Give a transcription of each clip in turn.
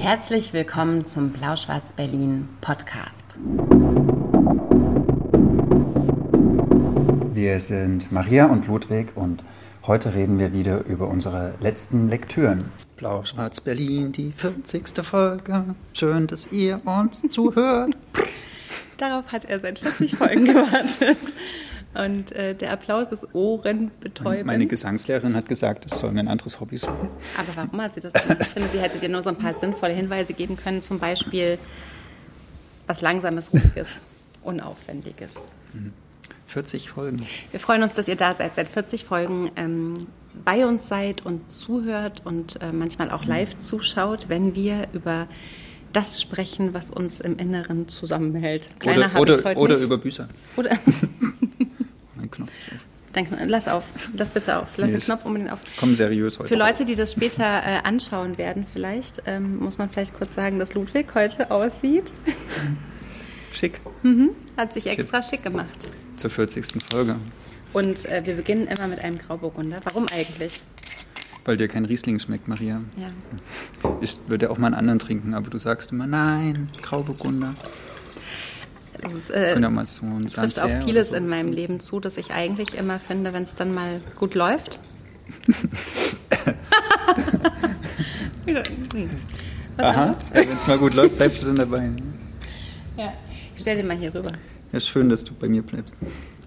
Herzlich willkommen zum Blau-Schwarz-Berlin Podcast. Wir sind Maria und Ludwig und heute reden wir wieder über unsere letzten Lektüren. Blau-Schwarz-Berlin, die 40. Folge. Schön, dass ihr uns zuhört. Darauf hat er seit 40 Folgen gewartet. Und äh, der Applaus ist ohrenbetäubend. Meine Gesangslehrerin hat gesagt, es soll mir ein anderes Hobby suchen. Aber warum hat sie das gemacht? Ich finde, sie hätte dir nur so ein paar sinnvolle Hinweise geben können. Zum Beispiel was Langsames, Ruhiges, Unaufwendiges. 40 Folgen. Wir freuen uns, dass ihr da seid, seit 40 Folgen ähm, bei uns seid und zuhört und äh, manchmal auch live zuschaut, wenn wir über das sprechen, was uns im Inneren zusammenhält. Kleiner oder ich heute oder nicht. über Bücher. Oder Knopf ist auf. Dann, lass auf, lass bitte auf, lass Nee, den Knopf unbedingt auf. Komm seriös heute. Für Leute, die das später äh, anschauen werden, vielleicht ähm, muss man vielleicht kurz sagen, dass Ludwig heute aussieht. Schick. Hat sich extra schick gemacht. Zur 40. Folge. Und äh, wir beginnen immer mit einem Grauburgunder. Warum eigentlich? Weil dir kein Riesling schmeckt, Maria. Ja. Ich würde auch mal einen anderen trinken, aber du sagst immer, nein, Grauburgunder. Ist, äh, ein trifft auf vieles in meinem. Leben zu, dass ich eigentlich immer finde, wenn es dann mal gut läuft. Was Aha, wenn es mal gut läuft, bleibst du dann dabei. Ja. Ich stell den mal hier rüber. Ja, schön, dass du bei mir bleibst.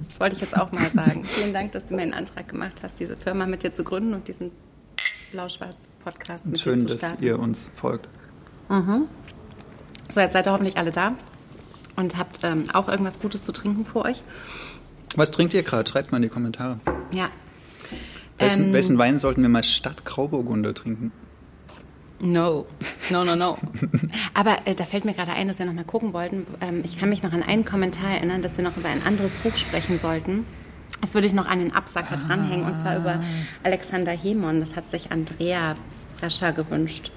Das wollte ich jetzt auch mal sagen. Vielen Dank, dass du mir einen Antrag gemacht hast, diese Firma mit dir zu gründen und diesen Blau-Schwarz-Podcast mit schön, dir zu dass starten. ihr uns folgt. So, jetzt seid ihr hoffentlich alle da und habt ähm, auch irgendwas Gutes zu trinken vor euch. Was trinkt ihr gerade? Schreibt mal in die Kommentare. Ja. Welchen, Ähm, welchen Wein sollten wir mal statt Grauburgunder trinken? No, no, no, no. Aber äh, da fällt mir gerade ein, dass wir noch mal gucken wollten. Ähm, ich kann mich noch an einen Kommentar erinnern, dass wir noch über ein anderes Buch sprechen sollten. Das würde ich noch an den Absacker dranhängen, und zwar über Alexander Hemon. Das hat sich Andrea Brescher gewünscht.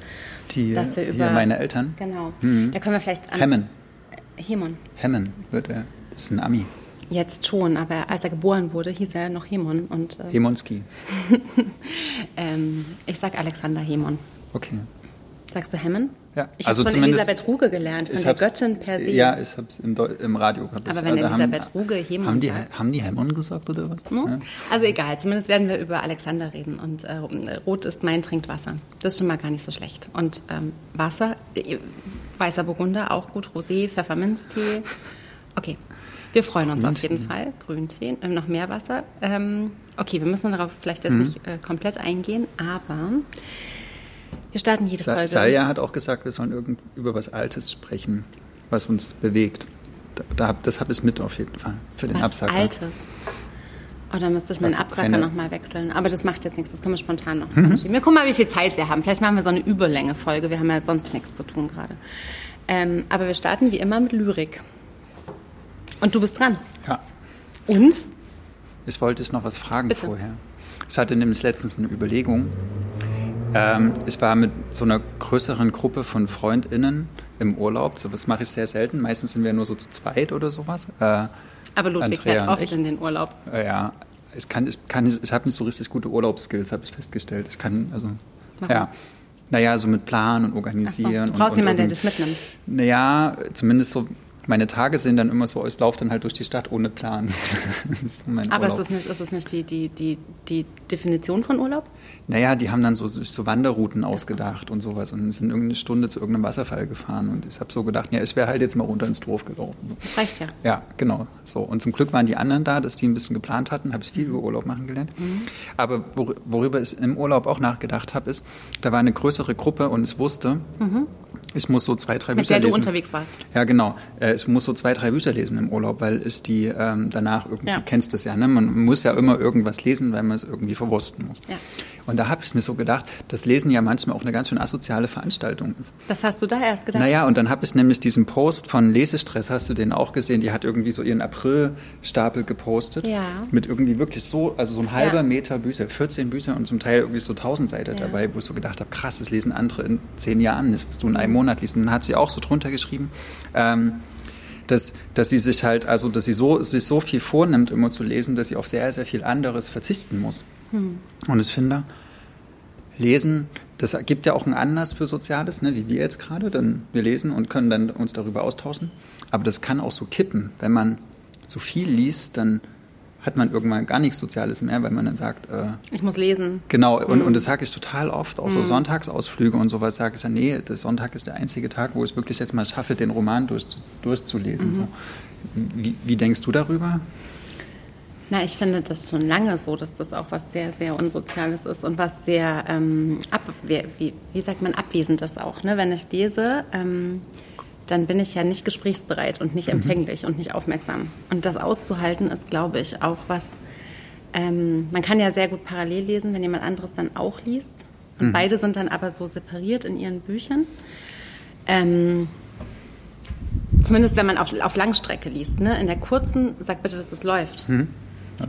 Die, dass wir über meine Eltern. Genau. Da können wir vielleicht an Hemmen. Hemon. Hemmen wird er. Ist ein Ami. Jetzt schon, aber als er geboren wurde, hieß er noch Hemon. Und äh, Hemonski. ähm, ich sag Alexander Hemon. Okay. Sagst du Hemmen? Ja, Ich also habe von Elisabeth Ruge gelernt, von der Göttin per se. Ja, ich habe es im, im Radio gehabt. Aber wenn da Elisabeth Ruge Hemon haben die, sagt. haben die Hemmon gesagt oder was? Ne? Ja. Also egal, zumindest werden wir über Alexander reden. Und äh, Rot ist mein Trinkwasser. Das ist schon mal gar nicht so schlecht. Und ähm, Wasser, äh, weißer Burgunder, auch gut. Rosé, Pfefferminztee. Okay, wir freuen uns auf jeden Fall. Grüntee, äh, noch mehr Wasser. Ähm, okay, wir müssen darauf vielleicht Mhm. jetzt nicht äh, komplett eingehen, aber wir starten jede Sa Folge. Salja hat auch gesagt, wir sollen irgend über was Altes sprechen, was uns bewegt. Da, das habe ich mit auf jeden Fall für den was Absacker. Altes. Oh, dann müsste ich meinen Was, Absacker nochmal wechseln. Aber das macht jetzt nichts, das können wir spontan noch verschieben. Wir gucken mal, wie viel Zeit wir haben. Vielleicht machen wir so eine Überlänge-Folge. Wir haben ja sonst nichts zu tun gerade. Ähm, aber wir starten wie immer mit Lyrik. Und du bist dran. Ja. Und? Ich wollte dich noch was fragen Bitte. vorher. Ich hatte nämlich letztens eine Überlegung. Ähm, ich war mit so einer größeren Gruppe von FreundInnen im Urlaub. So, das mache ich sehr selten. Meistens sind wir nur so zu zweit oder sowas. Äh, Aber Ludwig Andrea fährt oft ich. in den Urlaub. äh, ja, ich kann, ich kann, ich habe nicht so richtig gute Urlaubsskills, habe ich festgestellt. Ich kann, also, Warum? ja. Naja, so mit Planen und Ach so, Organisieren. du brauchst und, jemanden, der und, dich mitnimmt. Naja, zumindest so, meine Tage sehen dann immer so, ich laufe dann halt durch die Stadt ohne Plan. Das ist Aber ist Urlaub. es nicht, ist es nicht die, die, die, die Definition von Urlaub? Naja, die haben dann so, sich so Wanderrouten ausgedacht und sowas und sind irgendeine Stunde zu irgendeinem Wasserfall gefahren und ich habe so gedacht, ja, ich wäre halt jetzt mal runter ins Dorf gelaufen. So. Das reicht ja. Ja, genau. So. Und zum Glück waren die anderen da, dass die ein bisschen geplant hatten, habe ich viel über Urlaub machen gelernt. Aber wor worüber ich im Urlaub auch nachgedacht habe, ist, da war eine größere Gruppe und ich wusste, ich muss so zwei, drei Mit Bücher der du lesen. unterwegs warst. Ja, genau. Äh, Ich muss so zwei, drei Bücher lesen im Urlaub, weil ich die ähm, danach irgendwie, Ja. kennst das ja, ne? Man muss ja immer irgendwas lesen, weil man es irgendwie verwursten muss. Ja. Und da habe ich mir so gedacht, dass Lesen ja manchmal auch eine ganz schön asoziale Veranstaltung ist. Das hast du da erst gedacht? Naja, und dann habe ich nämlich diesen Post von Lesestress, hast du den auch gesehen? Die hat irgendwie so ihren April-Stapel gepostet. Ja. Mit irgendwie wirklich so, also so ein halber Ja. Meter Bücher, 14 Bücher und zum Teil irgendwie so 1000 Seiten Ja. dabei, wo ich so gedacht habe, krass, das lesen andere in zehn Jahren nicht, was du in einem Monat liest. Und dann hat sie auch so drunter geschrieben, ähm, dass, dass sie sich halt, also dass sie so, sich so viel vornimmt, immer zu lesen, dass sie auf sehr, sehr viel anderes verzichten muss. Und ich finde, Lesen das gibt ja auch einen Anlass für Soziales, ne, wie wir jetzt gerade. Dann wir lesen und können dann uns darüber austauschen. Aber das kann auch so kippen. Wenn man zu viel liest, dann hat man irgendwann gar nichts Soziales mehr, weil man dann sagt, äh, ich muss lesen. Genau, und, mhm. und das sage ich total oft, auch so mhm. Sonntagsausflüge und sowas, sage ich dann, nee, der Sonntag ist der einzige Tag, wo ich es wirklich jetzt mal schaffe, den Roman durch, durchzulesen. Mhm. So. Wie, wie denkst du darüber? Na, ich finde das schon lange so, dass das auch was sehr, sehr Unsoziales ist und was sehr, ähm, ab, wie, wie, sagt man, abwesend ist auch. Ne? Wenn ich lese, ähm, dann bin ich ja nicht gesprächsbereit und nicht mhm. empfänglich mhm. und nicht aufmerksam. Und das auszuhalten ist, glaube ich, auch was, ähm, man kann ja sehr gut parallel lesen, wenn jemand anderes dann auch liest. Und mhm. beide sind dann aber so separiert in ihren Büchern. Ähm, zumindest wenn man auf, auf Langstrecke liest. Ne? In der kurzen, sag bitte, dass es läuft. Mhm.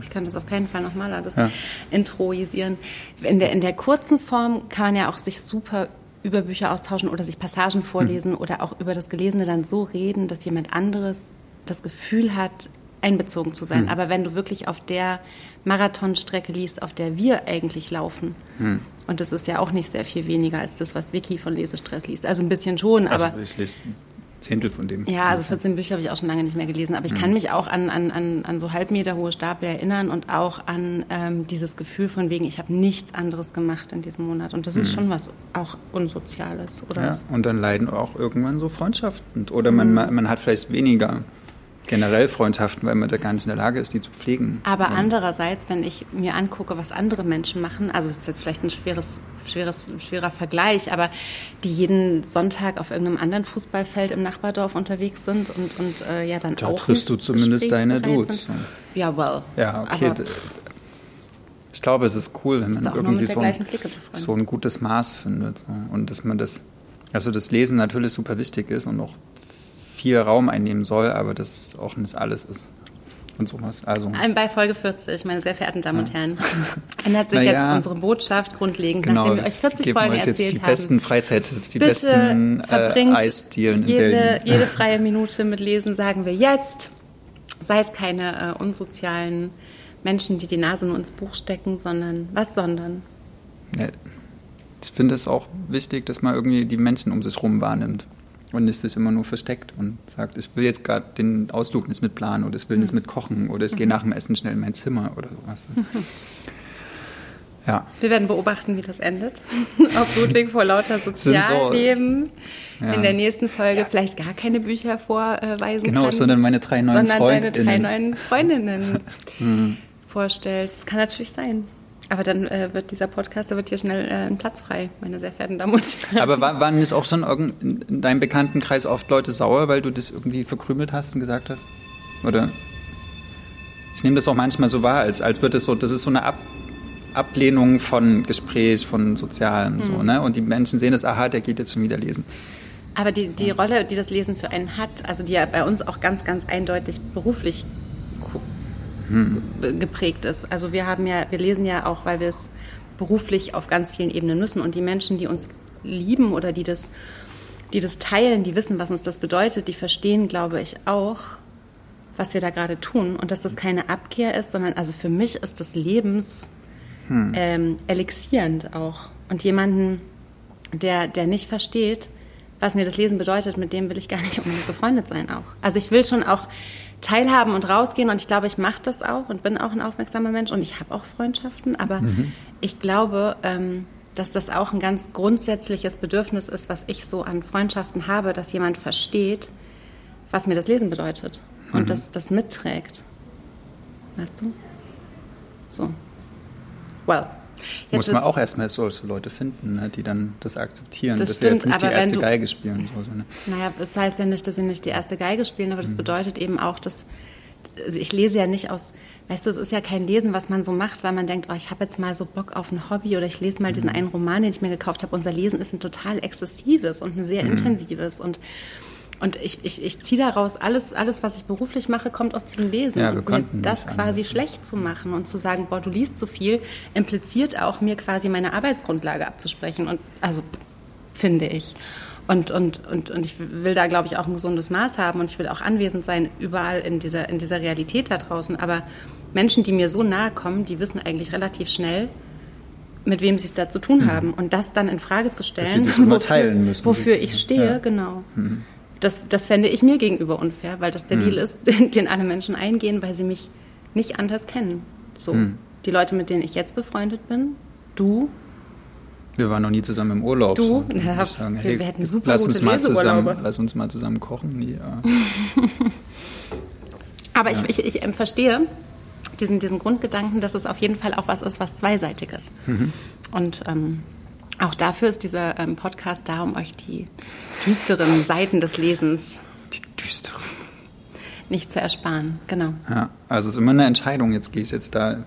Ich kann das auf keinen Fall nochmal alles ja. introisieren. In der, in der kurzen Form kann man ja auch sich super über Bücher austauschen oder sich Passagen vorlesen mhm. oder auch über das Gelesene dann so reden, dass jemand anderes das Gefühl hat, einbezogen zu sein. Mhm. Aber wenn du wirklich auf der Marathonstrecke liest, auf der wir eigentlich laufen, mhm. und das ist ja auch nicht sehr viel weniger als das, was Vicky von Lesestress liest. Also ein bisschen schon, also aber. Ich lese Zehntel von dem. Ja, also 14 Bücher habe ich auch schon lange nicht mehr gelesen, aber ich mhm. kann mich auch an, an, an, an so halbmeterhohe Stapel erinnern und auch an ähm, dieses Gefühl von wegen, ich habe nichts anderes gemacht in diesem Monat. Und das ist mhm. schon was auch Unsoziales, oder? Ja, und dann leiden auch irgendwann so Freundschaften. Oder man, mhm. man hat vielleicht weniger generell Freundschaften, weil man da gar nicht in der Lage ist, die zu pflegen. Aber ja. andererseits, wenn ich mir angucke, was andere Menschen machen, also es ist jetzt vielleicht ein schweres, schweres, schwerer Vergleich, aber die jeden Sonntag auf irgendeinem anderen Fußballfeld im Nachbardorf unterwegs sind und, und äh, ja dann da auch. Da triffst du zumindest deine Dudes. Ja, well. Ja, okay. ich glaube, es ist cool, wenn man irgendwie so ein, so ein, gutes Maß findet. So. Und dass man das, also das Lesen natürlich super wichtig ist und auch viel Raum einnehmen soll, aber das auch nicht alles ist. Und sowas. Also. Bei Folge 40, meine sehr verehrten Damen und Herren, ändert sich jetzt unsere Botschaft grundlegend, genau, nachdem wir euch 40 Folgen euch jetzt erzählt die haben. besten Freizeittipps, die Bitte besten äh, Eisdielen jede, in Berlin. Jede freie Minute mit Lesen sagen wir jetzt. Seid keine äh, unsozialen Menschen, die die Nase nur ins Buch stecken, sondern was sondern? Ja, ich finde es auch wichtig, dass man irgendwie die Menschen um sich herum wahrnimmt und nicht sich immer nur versteckt und sagt, ich will jetzt gerade den Ausflug nicht mitplanen oder ich will nicht mhm. mitkochen oder ich gehe mhm. nach dem Essen schnell in mein Zimmer oder sowas. Ja. Wir werden beobachten, wie das endet. Ob Ludwig vor lauter Sozialleben so, ja. in der nächsten Folge vielleicht gar keine Bücher vorweisen genau, kann. Sondern meine drei neuen sondern Freundinnen. Sondern deine drei neuen Freundinnen mhm. vorstellst. Das kann natürlich sein. Aber dann äh, wird dieser Podcast, da wird hier schnell äh, ein Platz frei, meine sehr verehrten Damen und Herren. Aber war, waren es auch schon in deinem Bekanntenkreis oft Leute sauer, weil du das irgendwie verkrümelt hast und gesagt hast? Oder? Ich nehme das auch manchmal so wahr, als, als wird es so, das ist so eine Ab, Ablehnung von Gespräch, von Sozialem, mhm. so, ne? Und die Menschen sehen das, aha, der geht jetzt schon wieder lesen. Aber die, die Rolle, die das Lesen für einen hat, also die ja bei uns auch ganz, ganz eindeutig beruflich geprägt ist. Also wir haben ja, wir lesen ja auch, weil wir es beruflich auf ganz vielen Ebenen müssen und die Menschen, die uns lieben oder die das, die das teilen, die wissen, was uns das bedeutet, die verstehen, glaube ich, auch, was wir da gerade tun und dass das keine Abkehr ist, sondern also für mich ist das Lebens hm. ähm, elixierend auch und jemanden, der, der nicht versteht, was mir das Lesen bedeutet, mit dem will ich gar nicht unbedingt befreundet sein auch. Also ich will schon auch teilhaben und rausgehen. Und ich glaube, ich mache das auch und bin auch ein aufmerksamer Mensch und ich habe auch Freundschaften. Aber mhm. ich glaube, ähm, dass das auch ein ganz grundsätzliches Bedürfnis ist, was ich so an Freundschaften habe, dass jemand versteht, was mir das Lesen bedeutet und mhm. das, das mitträgt. Weißt du? So. Well, Jetzt Muss man auch erstmal solche Leute finden, ne, die dann das akzeptieren, das dass stimmt, sie jetzt nicht die erste du, Geige spielen. So, ne? Naja, das heißt ja nicht, dass sie nicht die erste Geige spielen, aber das mhm. bedeutet eben auch, dass also ich lese ja nicht aus, weißt du, es ist ja kein Lesen, was man so macht, weil man denkt, oh, ich habe jetzt mal so Bock auf ein Hobby oder ich lese mal diesen mhm. einen Roman, den ich mir gekauft habe. Unser Lesen ist ein total exzessives und ein sehr mhm. intensives und und ich, ich, ich ziehe daraus, alles, alles, was ich beruflich mache, kommt aus diesem Lesen. Ja, und mir das quasi anders. schlecht zu machen und zu sagen, boah, du liest zu viel, impliziert auch, mir quasi meine Arbeitsgrundlage abzusprechen. Und also finde ich. Und, und, und, und ich will da, glaube ich, auch ein gesundes Maß haben und ich will auch anwesend sein, überall in dieser, in dieser Realität da draußen. Aber Menschen, die mir so nahe kommen, die wissen eigentlich relativ schnell, mit wem sie es da zu tun Mhm. haben. Und das dann in Frage zu stellen, wofür sozusagen. ich stehe, Ja. genau. Das, das fände ich mir gegenüber unfair, weil das der Deal ist, den alle Menschen eingehen, weil sie mich nicht anders kennen. So, die Leute, mit denen ich jetzt befreundet bin, du, Wir waren noch nie zusammen im Urlaub. Du? so. Ja, sagen, wir- hey, wir hätten super lass gute uns mal zusammen, lass uns mal zusammen kochen. Ja. Aber ich, ich, ich ähm, verstehe diesen, diesen Grundgedanken, dass es auf jeden Fall auch was ist, was zweiseitig ist. Und ähm, auch dafür ist dieser ähm, Podcast da, um euch die düsteren Seiten des Lesens Die düstere. nicht zu ersparen. Genau. Ja, also es ist immer eine Entscheidung. Jetzt gehe ich jetzt da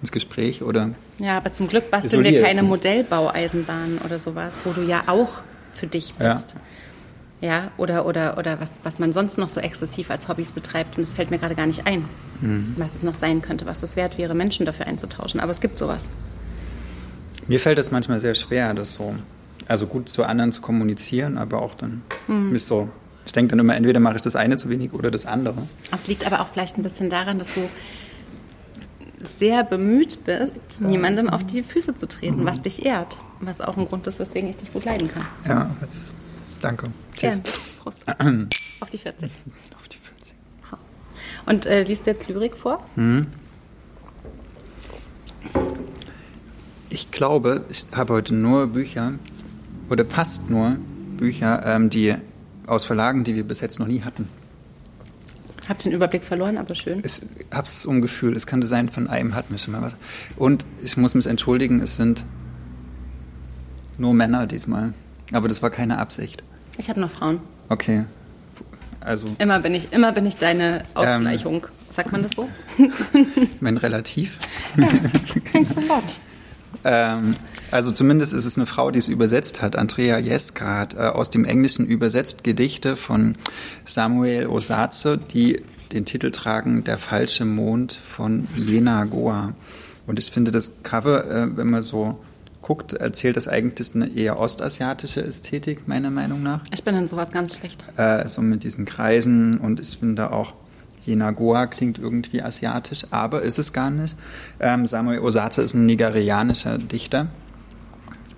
ins Gespräch oder Ja, aber zum Glück basteln wir keine nicht. Modellbaueisenbahn oder sowas, wo du ja auch für dich Ja. bist. Ja, oder, oder, oder was, was man sonst noch so exzessiv als Hobbys betreibt. Und es fällt mir gerade gar nicht ein, Mhm. was es noch sein könnte, was es wert wäre, Menschen dafür einzutauschen. Aber es gibt sowas. Mir fällt es manchmal sehr schwer, das so, also gut zu anderen zu kommunizieren, aber auch dann Mhm. mich so, ich denke dann immer, entweder mache ich das eine zu wenig oder das andere. Es liegt aber auch vielleicht ein bisschen daran, dass du sehr bemüht bist, niemandem auf die Füße zu treten, Mhm. was dich ehrt. Was auch ein Grund ist, weswegen ich dich gut leiden kann. Ja, das ist, danke. Tschüss. Gern. Prost. auf die 40. Auf die 40. So. Und äh, liest jetzt Lyrik vor? Ich glaube, ich habe heute nur Bücher oder fast nur Bücher, ähm, die aus Verlagen, die wir bis jetzt noch nie hatten. Hab den Überblick verloren, aber schön. Ich habe es um Gefühl, es könnte sein, von einem hatten wir schon mal was. Und ich muss mich entschuldigen, es sind nur Männer diesmal. Aber das war keine Absicht. Ich habe noch Frauen. Okay. Also, Immer bin ich, immer bin ich deine Ähm. Ausgleichung. Sagt man das so? mein Relativ. Thanks a lot. Ähm, also zumindest ist es eine Frau, die es übersetzt hat. Andrea Jeska hat äh, aus dem Englischen übersetzt Gedichte von Samuel Osaze, die den Titel tragen Der falsche Mond von Jena Goa. Und ich finde das Cover, äh, wenn man so guckt, erzählt das eigentlich eine eher ostasiatische Ästhetik, meiner Meinung nach. Ich bin in sowas ganz schlecht. Äh, so mit diesen Kreisen und ich finde auch Jena Goa klingt irgendwie asiatisch, aber ist es gar nicht. Ähm, Samuel Osaze ist ein nigerianischer Dichter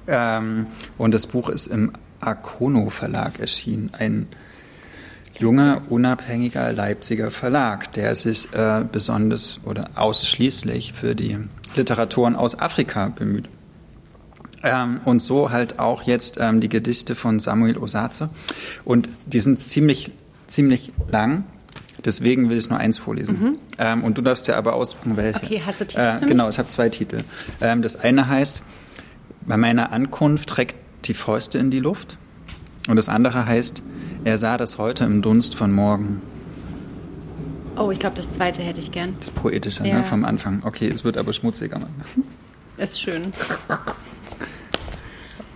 ähm, und das Buch ist im Akono Verlag erschienen, ein junger, unabhängiger Leipziger Verlag, der sich äh, besonders oder ausschließlich für die Literaturen aus Afrika bemüht. Ähm, und so halt auch jetzt ähm, die Gedichte von Samuel Osaze. Und die sind ziemlich, ziemlich lang. Deswegen will ich nur eins vorlesen. Ähm, und du darfst dir aber aussuchen, welches. Okay, hast du Titel Äh, genau, ich habe zwei Titel. Ähm, das eine heißt, bei meiner Ankunft reckt die Fäuste in die Luft. Und das andere heißt, er sah das heute im Dunst von morgen. Oh, ich glaube, das zweite hätte ich gern. Das Poetische Ja. ne, vom Anfang. Okay, es wird aber schmutziger. Ist schön.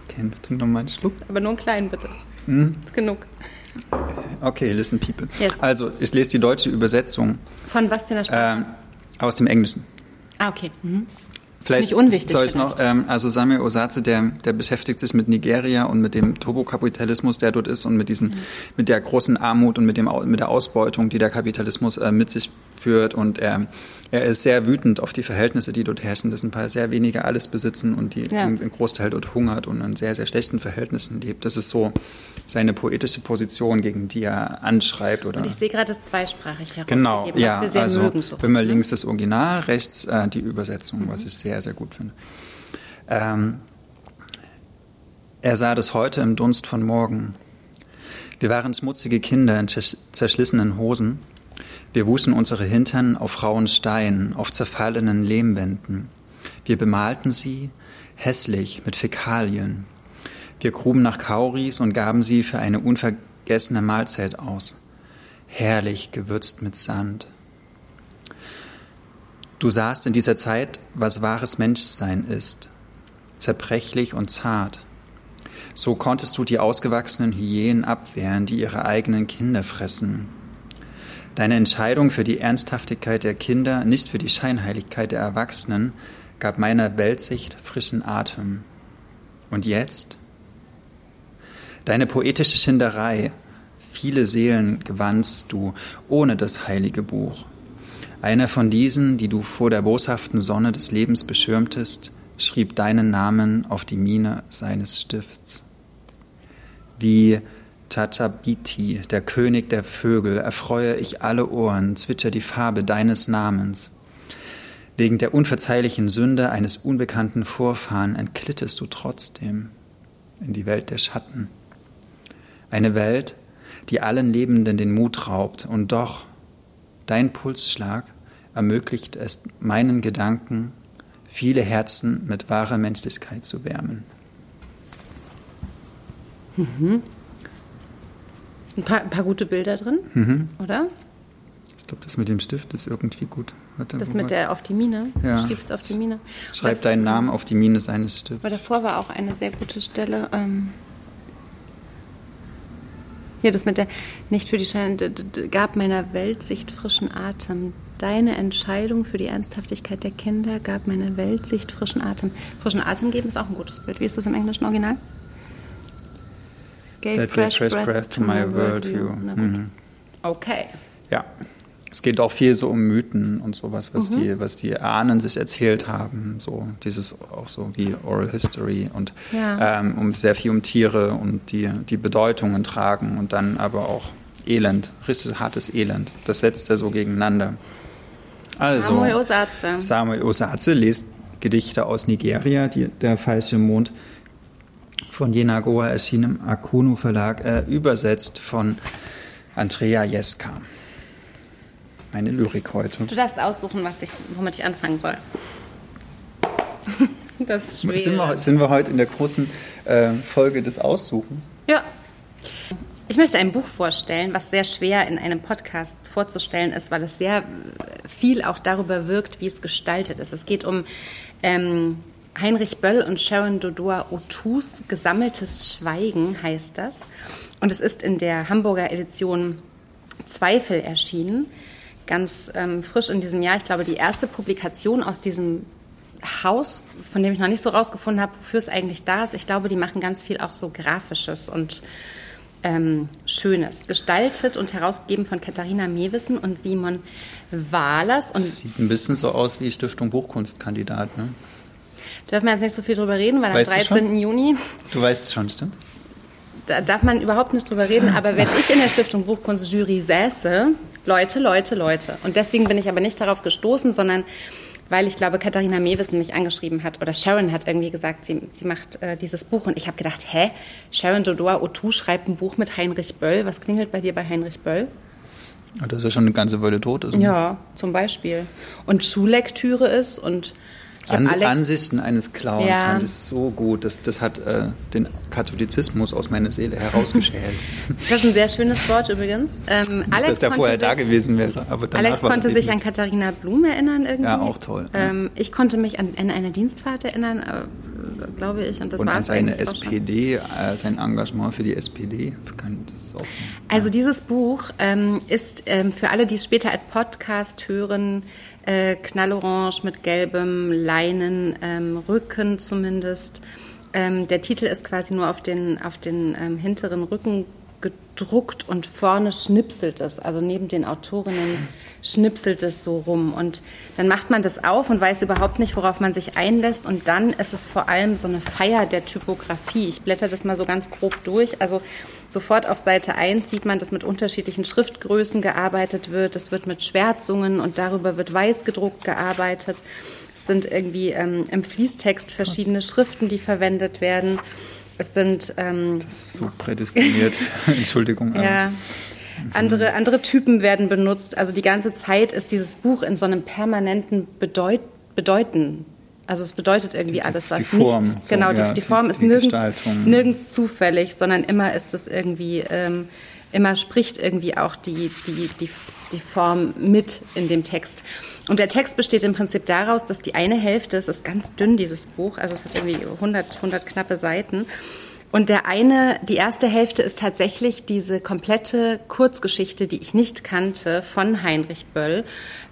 Okay, trink noch mal einen Schluck. Aber nur einen kleinen, bitte. Hm? Ist genug. Okay, listen people. Yes. Also, ich lese die deutsche Übersetzung Von was für einer Sprache? ähm, aus dem Englischen. ah, okay. Mhm. Vielleicht unwichtig soll ich noch, ähm, also Samuel Osaze, der, der beschäftigt sich mit Nigeria und mit dem Turbokapitalismus, der dort ist und mit diesen, mit der großen Armut und mit dem, mit der Ausbeutung, die der Kapitalismus äh, mit sich führt und er, er ist sehr wütend auf die Verhältnisse, die dort herrschen, dass ein paar sehr wenige alles besitzen und die Ja. ein Großteil dort hungert und in sehr, sehr schlechten Verhältnissen lebt. Das ist so seine poetische Position, gegen die er anschreibt oder Und ich sehe gerade, ist zweisprachig Genau, herausgegeben, ja, was wir sehr also mögen. sowas, immer ne? links das Original, rechts äh, die Übersetzung, was ich sehr, sehr gut finde. Ähm, er sah das heute im Dunst von morgen. Wir waren schmutzige Kinder in zersch- zerschlissenen Hosen. Wir wuschen unsere Hintern auf rauen Steinen, auf zerfallenen Lehmwänden. Wir bemalten sie hässlich mit Fäkalien. Wir gruben nach Kauris und gaben sie für eine unvergessene Mahlzeit aus herrlich gewürzt mit Sand. Du sahst in dieser Zeit, was wahres Menschsein ist, zerbrechlich und zart. So konntest du die ausgewachsenen Hyänen abwehren, die ihre eigenen Kinder fressen. Deine Entscheidung für die Ernsthaftigkeit der Kinder, nicht für die Scheinheiligkeit der Erwachsenen, gab meiner Weltsicht frischen Atem. Und jetzt? Deine poetische Schinderei, viele Seelen gewannst du ohne das heilige Buch. Einer von diesen, die du vor der boshaften Sonne des Lebens beschirmtest, schrieb deinen Namen auf die Mine seines Stifts. Wie Chatabiti, der König der Vögel, erfreue ich alle Ohren, zwitscher die Farbe deines Namens. Wegen der unverzeihlichen Sünde eines unbekannten Vorfahren entglittest du trotzdem in die Welt der Schatten. Eine Welt, die allen Lebenden den Mut raubt, und doch dein Pulsschlag ermöglicht es meinen Gedanken, viele Herzen mit wahrer Menschlichkeit zu wärmen. Mhm. Ein paar, ein paar, gute Bilder drin, mhm. oder? Ich glaube, das mit dem Stift ist irgendwie gut. Warte, das mit der auf die Mine? Ja. Du schreibst auf die Mine. Schreib deinen Namen auf die Mine seines Stifts. Aber davor war auch eine sehr gute Stelle. Ähm hier, das mit der, nicht für die Scheine, gab meiner Weltsicht frischen Atem. Deine Entscheidung für die Ernsthaftigkeit der Kinder gab meiner Weltsicht frischen Atem. Frischen Atem geben ist auch ein gutes Bild. Wie ist das im englischen Original? Gave fresh, fresh breath, breath, to my worldview. Mhm. Okay. Ja. Es geht auch viel so um Mythen und sowas, was mhm. die, was die Ahnen sich erzählt haben, so dieses auch so wie Oral History und ja. ähm, um sehr viel um Tiere und die die Bedeutungen tragen und dann aber auch Elend, richtig hartes Elend. Das setzt er so gegeneinander. Also Samuel Osaze. Samuel Osaze liest Gedichte aus Nigeria, die, der falsche Mond von Jena Goa erschien im Akuno Verlag, äh, übersetzt von Andrea Jeska meine Lyrik heute. Du darfst aussuchen, was ich, womit ich anfangen soll. das ist schwer. Sind wir, sind wir heute in der großen äh, Folge des Aussuchens? Ja. Ich möchte ein Buch vorstellen, was sehr schwer in einem Podcast vorzustellen ist, weil es sehr viel auch darüber wirkt, wie es gestaltet ist. Es geht um ähm, Heinrich Böll und Sharon Dodoa Otus Gesammeltes Schweigen heißt das. Und es ist in der Hamburger Edition Zweifel erschienen ganz ähm, frisch in diesem Jahr. Ich glaube, die erste Publikation aus diesem Haus, von dem ich noch nicht so rausgefunden habe, wofür es eigentlich da ist. Ich glaube, die machen ganz viel auch so Grafisches und ähm, Schönes. Gestaltet und herausgegeben von Katharina Mewissen und Simon Wahlers. Und Sieht ein bisschen so aus wie Stiftung Buchkunstkandidat, ne? Dürfen wir jetzt nicht so viel drüber reden, weil weißt am 13. Juni. Du weißt es schon, stimmt? Da darf man überhaupt nicht drüber reden, aber wenn ich in der Stiftung Buchkunstjury säße, Leute, Leute, Leute. Und deswegen bin ich aber nicht darauf gestoßen, sondern weil ich glaube, Katharina Mewissen mich angeschrieben hat oder Sharon hat irgendwie gesagt, sie, sie macht äh, dieses Buch und ich habe gedacht, hä, Sharon Dodoa Otu schreibt ein Buch mit Heinrich Böll. Was klingelt bei dir bei Heinrich Böll? Dass er schon eine ganze Weile tot ist. Ne? Ja, zum Beispiel. Und Schullektüre ist und Ans Ansichten eines Clowns ja. fand ich so gut. Das, das hat äh, den Katholizismus aus meiner Seele herausgeschält. Das ist ein sehr schönes Wort übrigens. Ähm, Nicht, Alex dass der vorher sich, da gewesen wäre. Aber Alex konnte sich an Katharina Blum erinnern irgendwie. Ja, auch toll. Ähm, ich konnte mich an, an eine Dienstfahrt erinnern, äh, glaube ich. Und, das und an seine SPD, äh, sein Engagement für die SPD. Das so, also dieses Buch ähm, ist ähm, für alle, die es später als Podcast hören, äh, knallorange mit gelbem Leinen, ähm, Rücken zumindest. Ähm, der Titel ist quasi nur auf den, auf den ähm, hinteren Rücken gedruckt und vorne schnipselt es, also neben den Autorinnen schnipselt es so rum. Und dann macht man das auf und weiß überhaupt nicht, worauf man sich einlässt. Und dann ist es vor allem so eine Feier der Typografie. Ich blätter das mal so ganz grob durch. Also sofort auf Seite 1 sieht man, dass mit unterschiedlichen Schriftgrößen gearbeitet wird. Es wird mit Schwärzungen und darüber wird weiß gedruckt gearbeitet. Es sind irgendwie ähm, im Fließtext verschiedene Schriften, die verwendet werden. Es sind. Ähm, das ist so prädestiniert. Entschuldigung. Ja. Andere, andere Typen werden benutzt. Also die ganze Zeit ist dieses Buch in so einem permanenten Bedeut Bedeuten. Also es bedeutet irgendwie die, alles, was die Form, nichts. So, genau, ja, die, die, Form ist nirgends, nirgends zufällig, sondern immer ist es irgendwie, ähm, immer spricht irgendwie auch die, die, die, die Form mit in dem Text. Und der Text besteht im Prinzip daraus, dass die eine Hälfte, es ist ganz dünn, dieses Buch, also es hat irgendwie 100, 100 knappe Seiten, und der eine, die erste Hälfte ist tatsächlich diese komplette Kurzgeschichte, die ich nicht kannte, von Heinrich Böll.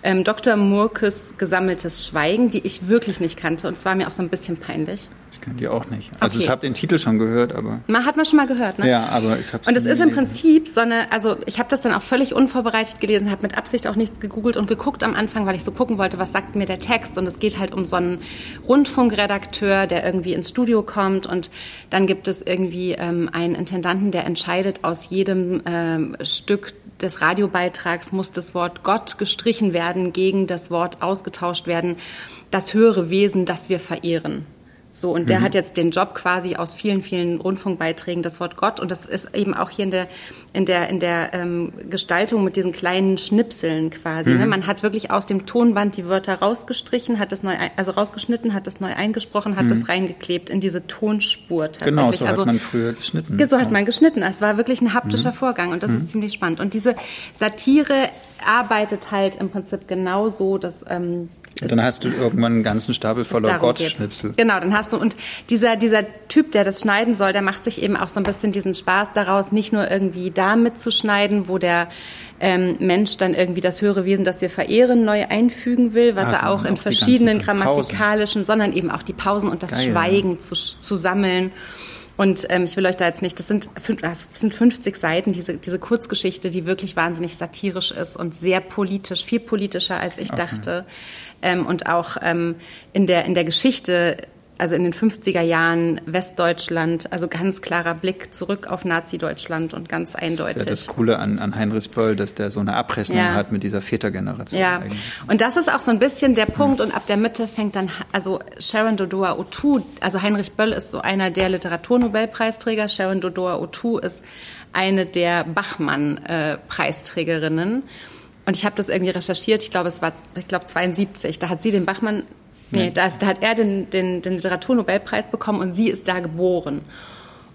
Ähm, Dr. Murkes gesammeltes Schweigen, die ich wirklich nicht kannte. Und es war mir auch so ein bisschen peinlich. Ich kenne die auch nicht. Also okay. ich habe den Titel schon gehört, aber... Man hat man schon mal gehört, ne? Ja, aber ich habe Und es ist im Prinzip so eine... Also ich habe das dann auch völlig unvorbereitet gelesen, habe mit Absicht auch nichts gegoogelt und geguckt am Anfang, weil ich so gucken wollte, was sagt mir der Text. Und es geht halt um so einen Rundfunkredakteur, der irgendwie ins Studio kommt und dann gibt es irgendwie ähm, einen Intendanten, der entscheidet, aus jedem ähm, Stück des Radiobeitrags muss das Wort Gott gestrichen werden, gegen das Wort ausgetauscht werden, das höhere Wesen, das wir verehren. So, und der mhm. hat jetzt den Job quasi aus vielen, vielen Rundfunkbeiträgen, das Wort Gott. Und das ist eben auch hier in der, in der, in der ähm, Gestaltung mit diesen kleinen Schnipseln quasi. Ne? Mhm. Ne? Man hat wirklich aus dem Tonband die Wörter rausgestrichen, hat das neu, also rausgeschnitten, hat das neu eingesprochen, hat mhm. das reingeklebt in diese Tonspur tatsächlich. Genau, so also, hat man früher geschnitten. So hat man geschnitten. Es war wirklich ein haptischer mhm. Vorgang und das ist mhm. ziemlich spannend. Und diese Satire arbeitet halt im Prinzip genauso, dass ähm, dann hast du irgendwann einen ganzen Stapel voller Gottschnipsel. Genau, dann hast du, und dieser, dieser Typ, der das schneiden soll, der macht sich eben auch so ein bisschen diesen Spaß daraus, nicht nur irgendwie da mitzuschneiden, wo der ähm, Mensch dann irgendwie das höhere Wesen, das wir verehren, neu einfügen will, was also er auch in verschiedenen grammatikalischen, sondern eben auch die Pausen und das Geil, Schweigen ja. zu, zu sammeln. Und ähm, ich will euch da jetzt nicht, das sind, das sind 50 Seiten, diese, diese Kurzgeschichte, die wirklich wahnsinnig satirisch ist und sehr politisch, viel politischer, als ich okay. dachte ähm, und auch ähm, in, der, in der Geschichte also in den 50er Jahren Westdeutschland, also ganz klarer Blick zurück auf Nazi-Deutschland und ganz eindeutig. Das ist ja das Coole an, an Heinrich Böll, dass der so eine Abrechnung ja. hat mit dieser Vätergeneration. Ja, eigentlich. und das ist auch so ein bisschen der Punkt und ab der Mitte fängt dann, also Sharon Dodoa Otu, also Heinrich Böll ist so einer der Literaturnobelpreisträger, Sharon Dodoa Otu ist eine der Bachmann-Preisträgerinnen. Äh, und ich habe das irgendwie recherchiert, ich glaube, es war, ich glaube, 72. Da hat sie den Bachmann, nee, da, ist, da hat er den, den, den Literaturnobelpreis bekommen und sie ist da geboren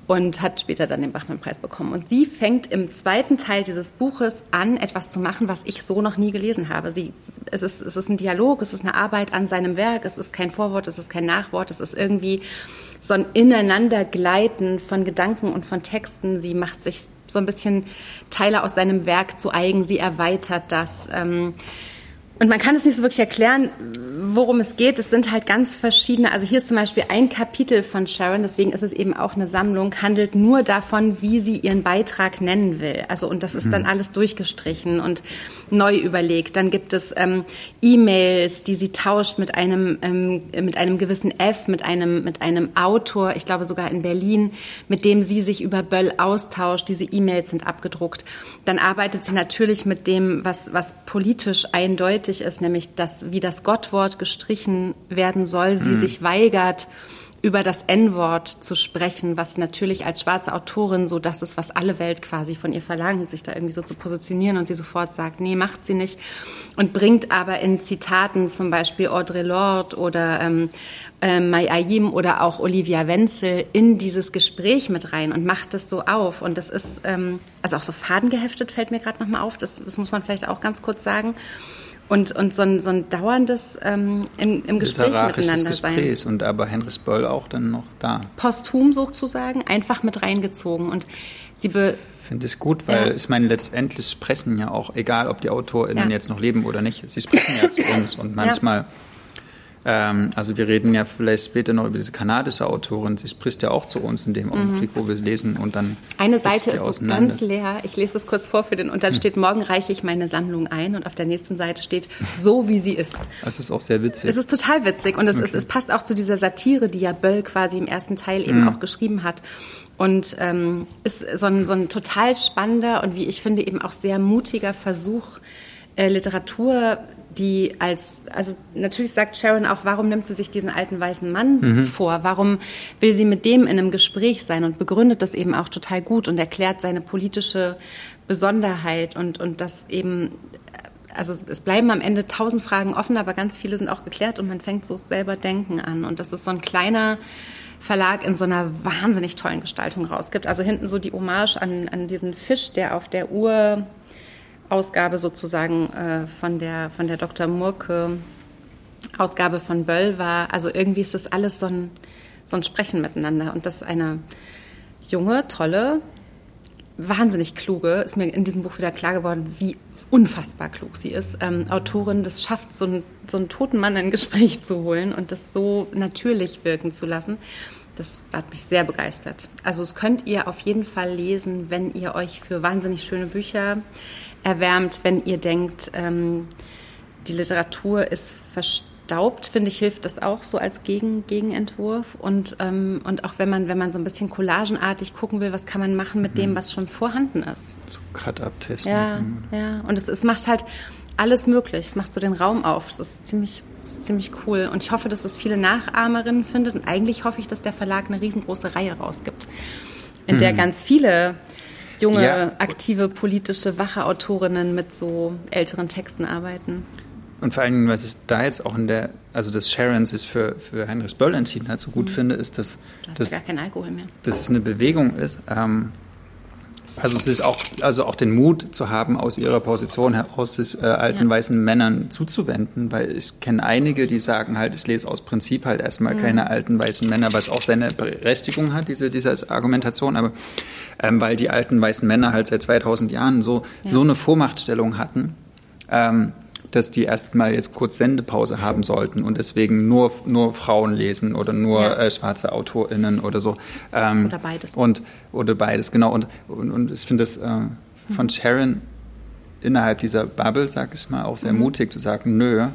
und hat später dann den Bachmann-Preis bekommen. Und sie fängt im zweiten Teil dieses Buches an, etwas zu machen, was ich so noch nie gelesen habe. Sie, es, ist, es ist ein Dialog, es ist eine Arbeit an seinem Werk, es ist kein Vorwort, es ist kein Nachwort, es ist irgendwie so ein Ineinandergleiten von Gedanken und von Texten. Sie macht sich so ein bisschen Teile aus seinem Werk zu eigen, sie erweitert das. Ähm, und man kann es nicht so wirklich erklären, worum es geht. Es sind halt ganz verschiedene. Also hier ist zum Beispiel ein Kapitel von Sharon, deswegen ist es eben auch eine Sammlung, handelt nur davon, wie sie ihren Beitrag nennen will. Also und das ist dann mhm. alles durchgestrichen und neu überlegt. Dann gibt es ähm, E-Mails, die sie tauscht mit einem ähm, mit einem gewissen F, mit einem mit einem Autor, ich glaube sogar in Berlin, mit dem sie sich über Böll austauscht. Diese E-Mails sind abgedruckt. Dann arbeitet sie natürlich mit dem, was was politisch eindeutig wichtig ist, nämlich dass, wie das Gottwort gestrichen werden soll, sie mhm. sich weigert, über das N-Wort zu sprechen, was natürlich als schwarze Autorin so das ist, was alle Welt quasi von ihr verlangt, sich da irgendwie so zu positionieren und sie sofort sagt, nee, macht sie nicht. Und bringt aber in Zitaten zum Beispiel Audre Lorde oder ähm, äh, Mai Ayim oder auch Olivia Wenzel in dieses Gespräch mit rein und macht das so auf. Und das ist ähm, also auch so fadengeheftet fällt mir gerade noch mal auf, das, das muss man vielleicht auch ganz kurz sagen und, und so, ein, so ein dauerndes ähm, im, im Gespräch miteinander Gespräch sein. Und aber Henry Böll auch dann noch da. Posthum sozusagen, einfach mit reingezogen. Und sie be finde es gut, weil ja. ich meine, letztendlich sprechen ja auch, egal ob die AutorInnen ja. jetzt noch leben oder nicht, sie sprechen ja zu uns und manchmal ja. Ähm, also wir reden ja vielleicht später noch über diese kanadische Autorin. Sie spricht ja auch zu uns in dem mhm. Augenblick, wo wir es lesen und dann. Eine Seite ist so ganz leer. Ich lese es kurz vor für den. Und dann hm. steht, morgen reiche ich meine Sammlung ein. Und auf der nächsten Seite steht, so wie sie ist. Das ist auch sehr witzig. Es ist total witzig. Und es, okay. ist, es passt auch zu dieser Satire, die ja Böll quasi im ersten Teil eben mhm. auch geschrieben hat. Und ähm, ist so ein, so ein total spannender und wie ich finde eben auch sehr mutiger Versuch, äh, Literatur die als, also natürlich sagt Sharon auch, warum nimmt sie sich diesen alten weißen Mann mhm. vor? Warum will sie mit dem in einem Gespräch sein und begründet das eben auch total gut und erklärt seine politische Besonderheit und, und das eben, also es bleiben am Ende tausend Fragen offen, aber ganz viele sind auch geklärt und man fängt so selber Denken an. Und das ist so ein kleiner Verlag in so einer wahnsinnig tollen Gestaltung rausgibt. Also hinten so die Hommage an, an diesen Fisch, der auf der Uhr Ausgabe sozusagen äh, von, der, von der Dr. Murke Ausgabe von Böll war. Also irgendwie ist das alles so ein, so ein Sprechen miteinander. Und das ist eine junge, tolle, wahnsinnig kluge, ist mir in diesem Buch wieder klar geworden, wie unfassbar klug sie ist. Ähm, Autorin, das schafft, so, ein, so einen toten Mann in ein Gespräch zu holen und das so natürlich wirken zu lassen. Das hat mich sehr begeistert. Also es könnt ihr auf jeden Fall lesen, wenn ihr euch für wahnsinnig schöne Bücher erwärmt, wenn ihr denkt, ähm, die Literatur ist verstaubt, finde ich, hilft das auch so als Gegen Gegenentwurf. Und, ähm, und auch wenn man, wenn man so ein bisschen collagenartig gucken will, was kann man machen mit mhm. dem, was schon vorhanden ist. So Cut-Up-Testen. Ja, ja. Und es, es macht halt alles möglich. Es macht so den Raum auf. Es ist ziemlich das ist ziemlich cool. Und ich hoffe, dass es viele Nachahmerinnen findet. Und eigentlich hoffe ich, dass der Verlag eine riesengroße Reihe rausgibt, in der hm. ganz viele junge, ja. aktive, politische, wache Autorinnen mit so älteren Texten arbeiten. Und vor allem, was ich da jetzt auch in der, also dass Sharon sich für, für Heinrich Böll entschieden hat, so gut mhm. finde, ist, dass, dass, gar kein Alkohol mehr. dass es eine Bewegung ist, ähm, also sich auch, also auch den Mut zu haben, aus ihrer Position heraus sich äh, alten ja. weißen Männern zuzuwenden, weil ich kenne einige, die sagen halt, ich lese aus Prinzip halt erstmal mhm. keine alten weißen Männer, was auch seine Berechtigung hat, diese, diese Argumentation, aber ähm, weil die alten weißen Männer halt seit 2000 Jahren so, ja. so eine Vormachtstellung hatten, ähm, dass die erstmal jetzt kurz Sendepause haben sollten und deswegen nur, nur Frauen lesen oder nur ja. äh, schwarze AutorInnen oder so. Ähm, oder beides. Und, oder beides, genau. Und, und, und ich finde das äh, von Sharon innerhalb dieser Bubble, sag ich mal, auch sehr mhm. mutig zu sagen, nö,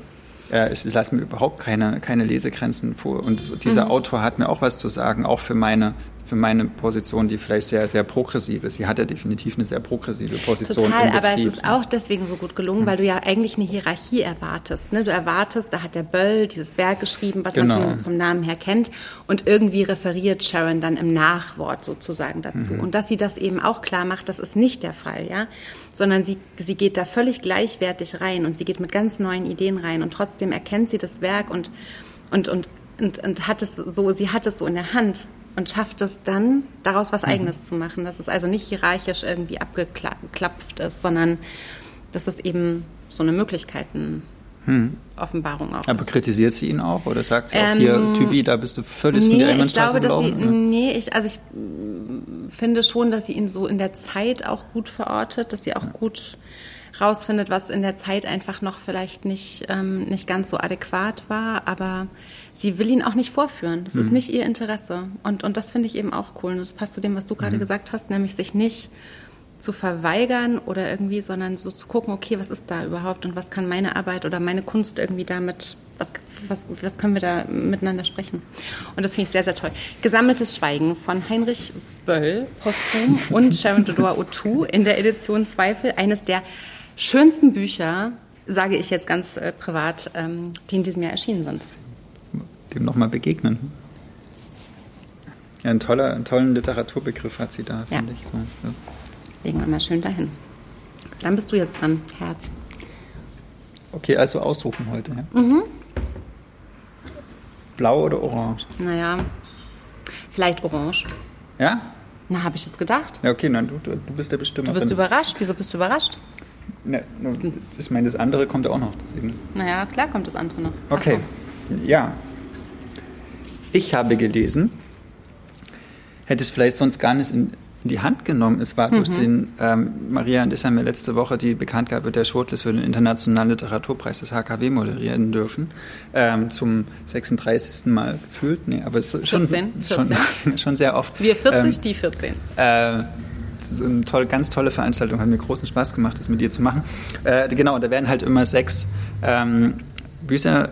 äh, ich lasse mir überhaupt keine, keine Lesegrenzen vor. Und dieser mhm. Autor hat mir auch was zu sagen, auch für meine für meine Position, die vielleicht sehr, sehr progressiv ist. Sie hat ja definitiv eine sehr progressive Position. Total, aber es ist auch deswegen so gut gelungen, weil du ja eigentlich eine Hierarchie erwartest. Ne? Du erwartest, da hat der Böll dieses Werk geschrieben, was genau. man zumindest vom Namen her kennt, und irgendwie referiert Sharon dann im Nachwort sozusagen dazu. Mhm. Und dass sie das eben auch klar macht, das ist nicht der Fall, ja, sondern sie, sie geht da völlig gleichwertig rein und sie geht mit ganz neuen Ideen rein und trotzdem erkennt sie das Werk und und, und und, und hat es so, sie hat es so in der Hand und schafft es dann, daraus was mhm. Eigenes zu machen. Dass es also nicht hierarchisch irgendwie abgeklapft ist, sondern dass es eben so eine Möglichkeiten. Hm. Offenbarung auch. Aber ist. kritisiert sie ihn auch oder sagt sie auch ähm, hier, Typi, da bist du völlig nee, in die ich glaube, dass sie, Nee, ich, also ich finde schon, dass sie ihn so in der Zeit auch gut verortet, dass sie auch ja. gut rausfindet, was in der Zeit einfach noch vielleicht nicht, ähm, nicht ganz so adäquat war, aber sie will ihn auch nicht vorführen. Das mhm. ist nicht ihr Interesse. Und, und das finde ich eben auch cool. Und das passt zu dem, was du gerade mhm. gesagt hast, nämlich sich nicht zu verweigern oder irgendwie, sondern so zu gucken, okay, was ist da überhaupt und was kann meine Arbeit oder meine Kunst irgendwie damit, was, was, was können wir da miteinander sprechen? Und das finde ich sehr, sehr toll. Gesammeltes Schweigen von Heinrich Böll, posthum und Sharon Dodua Otu in der Edition Zweifel, eines der schönsten Bücher, sage ich jetzt ganz äh, privat, ähm, die in diesem Jahr erschienen sind dem nochmal begegnen. Ja, ein toller, einen tollen Literaturbegriff hat sie da, ja. finde ich. So, ja. Legen wir mal schön dahin. Dann bist du jetzt dran, Herz. Okay, also aussuchen heute. Ja? Mhm. Blau oder orange? Naja, vielleicht orange. Ja? Na, habe ich jetzt gedacht. Ja, okay, dann du, du bist der Bestimmer. Du bist überrascht. Wieso bist du überrascht? Ne, ich meine, das andere kommt ja auch noch. Deswegen. Naja, klar kommt das andere noch. Okay, so. ja, ich habe gelesen, hätte es vielleicht sonst gar nicht in, in die Hand genommen. Es war mhm. durch den, ähm, Maria und ich haben ja letzte Woche die Bekanntgabe der Shortlist für den Internationalen Literaturpreis des HKW moderieren dürfen. Ähm, zum 36. Mal gefühlt. Nee, aber es ist schon, 14, 14. Schon, schon sehr oft. Wir 40, ähm, die 14. Äh, so eine tolle, ganz tolle Veranstaltung, hat mir großen Spaß gemacht, das mit dir zu machen. Äh, genau, da werden halt immer sechs ähm, Bücher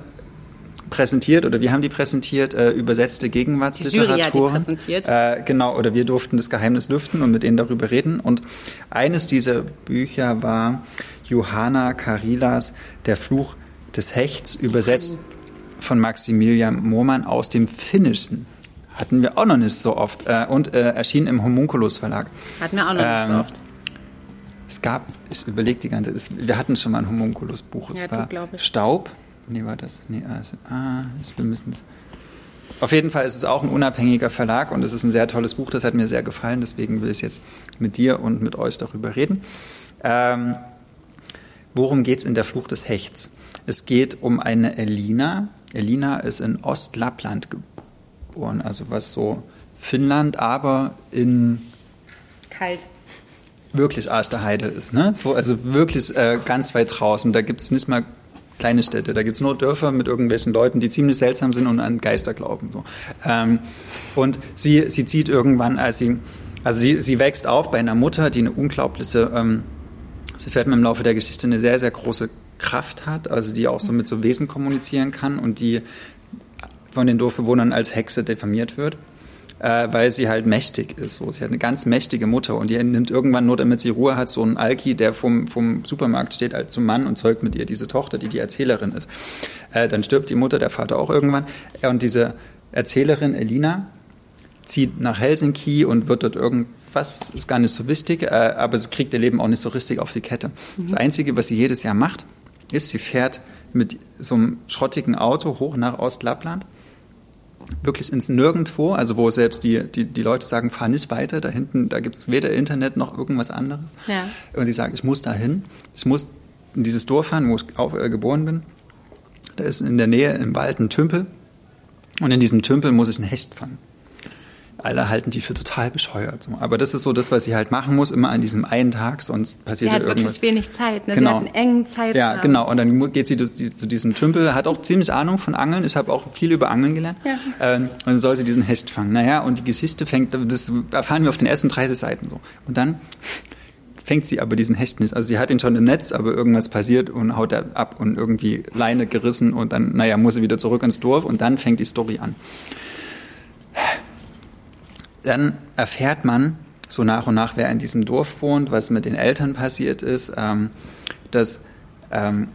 präsentiert oder wir haben die präsentiert, äh, übersetzte Gegenwartsliteratur. Die die präsentiert. Äh, genau, oder wir durften das Geheimnis lüften und mit denen darüber reden. Und eines dieser Bücher war Johanna Karilas Der Fluch des Hechts, übersetzt von Maximilian Mohrmann aus dem Finnischen. Hatten wir auch noch nicht so oft äh, und äh, erschien im Homunculus Verlag. Hatten wir auch noch ähm, nicht so ähm, oft. Es gab, ich überlege die ganze Zeit, wir hatten schon mal ein Homunculus-Buch. Es ja, war Staub Nee, war das? Nee, also, ah, wir müssen es. Auf jeden Fall ist es auch ein unabhängiger Verlag und es ist ein sehr tolles Buch, das hat mir sehr gefallen, deswegen will ich jetzt mit dir und mit euch darüber reden. Ähm, worum geht es in der Flucht des Hechts? Es geht um eine Elina. Elina ist in Ostlappland geboren, also was so Finnland, aber in kalt. wirklich Arsch der Heide ist. Ne? So, also wirklich äh, ganz weit draußen. Da gibt's nicht mal kleine Städte. Da gibt's nur Dörfer mit irgendwelchen Leuten, die ziemlich seltsam sind und an Geister glauben. So. Ähm, und sie, sie zieht irgendwann, als sie, also sie, sie wächst auf bei einer Mutter, die eine unglaubliche, ähm, sie fährt mir im Laufe der Geschichte eine sehr, sehr große Kraft hat, also die auch so mit so Wesen kommunizieren kann und die von den Dorfbewohnern als Hexe diffamiert wird äh, weil sie halt mächtig ist. So. Sie hat eine ganz mächtige Mutter und die nimmt irgendwann nur, damit sie Ruhe hat, so einen Alki, der vom, vom Supermarkt steht, als zum Mann und zeugt mit ihr diese Tochter, die die Erzählerin ist. Äh, dann stirbt die Mutter, der Vater auch irgendwann. Und diese Erzählerin Elina zieht nach Helsinki und wird dort irgendwas, ist gar nicht so wichtig, äh, aber sie kriegt ihr Leben auch nicht so richtig auf die Kette. Mhm. Das Einzige, was sie jedes Jahr macht, ist, sie fährt mit so einem schrottigen Auto hoch nach Ostlappland wirklich ins Nirgendwo, also wo selbst die, die, die Leute sagen, fahr nicht weiter, da hinten, da gibt es weder Internet noch irgendwas anderes. Ja. Und sie sagen, ich muss da hin, ich muss in dieses Dorf fahren, wo ich auf, äh, geboren bin. Da ist in der Nähe im Wald ein Tümpel und in diesem Tümpel muss ich einen Hecht fangen alle halten die für total bescheuert. Aber das ist so das, was sie halt machen muss, immer an diesem einen Tag, sonst passiert sie hat irgendwas. wirklich wenig Zeit, ne? genau. sie hat einen engen Zeitraum. Ja, genau. Und dann geht sie zu diesem Tümpel, hat auch ziemlich Ahnung von Angeln. Ich habe auch viel über Angeln gelernt. Ja. Ähm, und dann soll sie diesen Hecht fangen. Naja, und die Geschichte fängt, das erfahren wir auf den ersten 30 Seiten so. Und dann fängt sie aber diesen Hecht nicht. Also sie hat ihn schon im Netz, aber irgendwas passiert und haut er ab und irgendwie Leine gerissen und dann, naja, muss sie wieder zurück ins Dorf und dann fängt die Story an dann erfährt man so nach und nach, wer in diesem Dorf wohnt, was mit den Eltern passiert ist. Ähm, das ähm,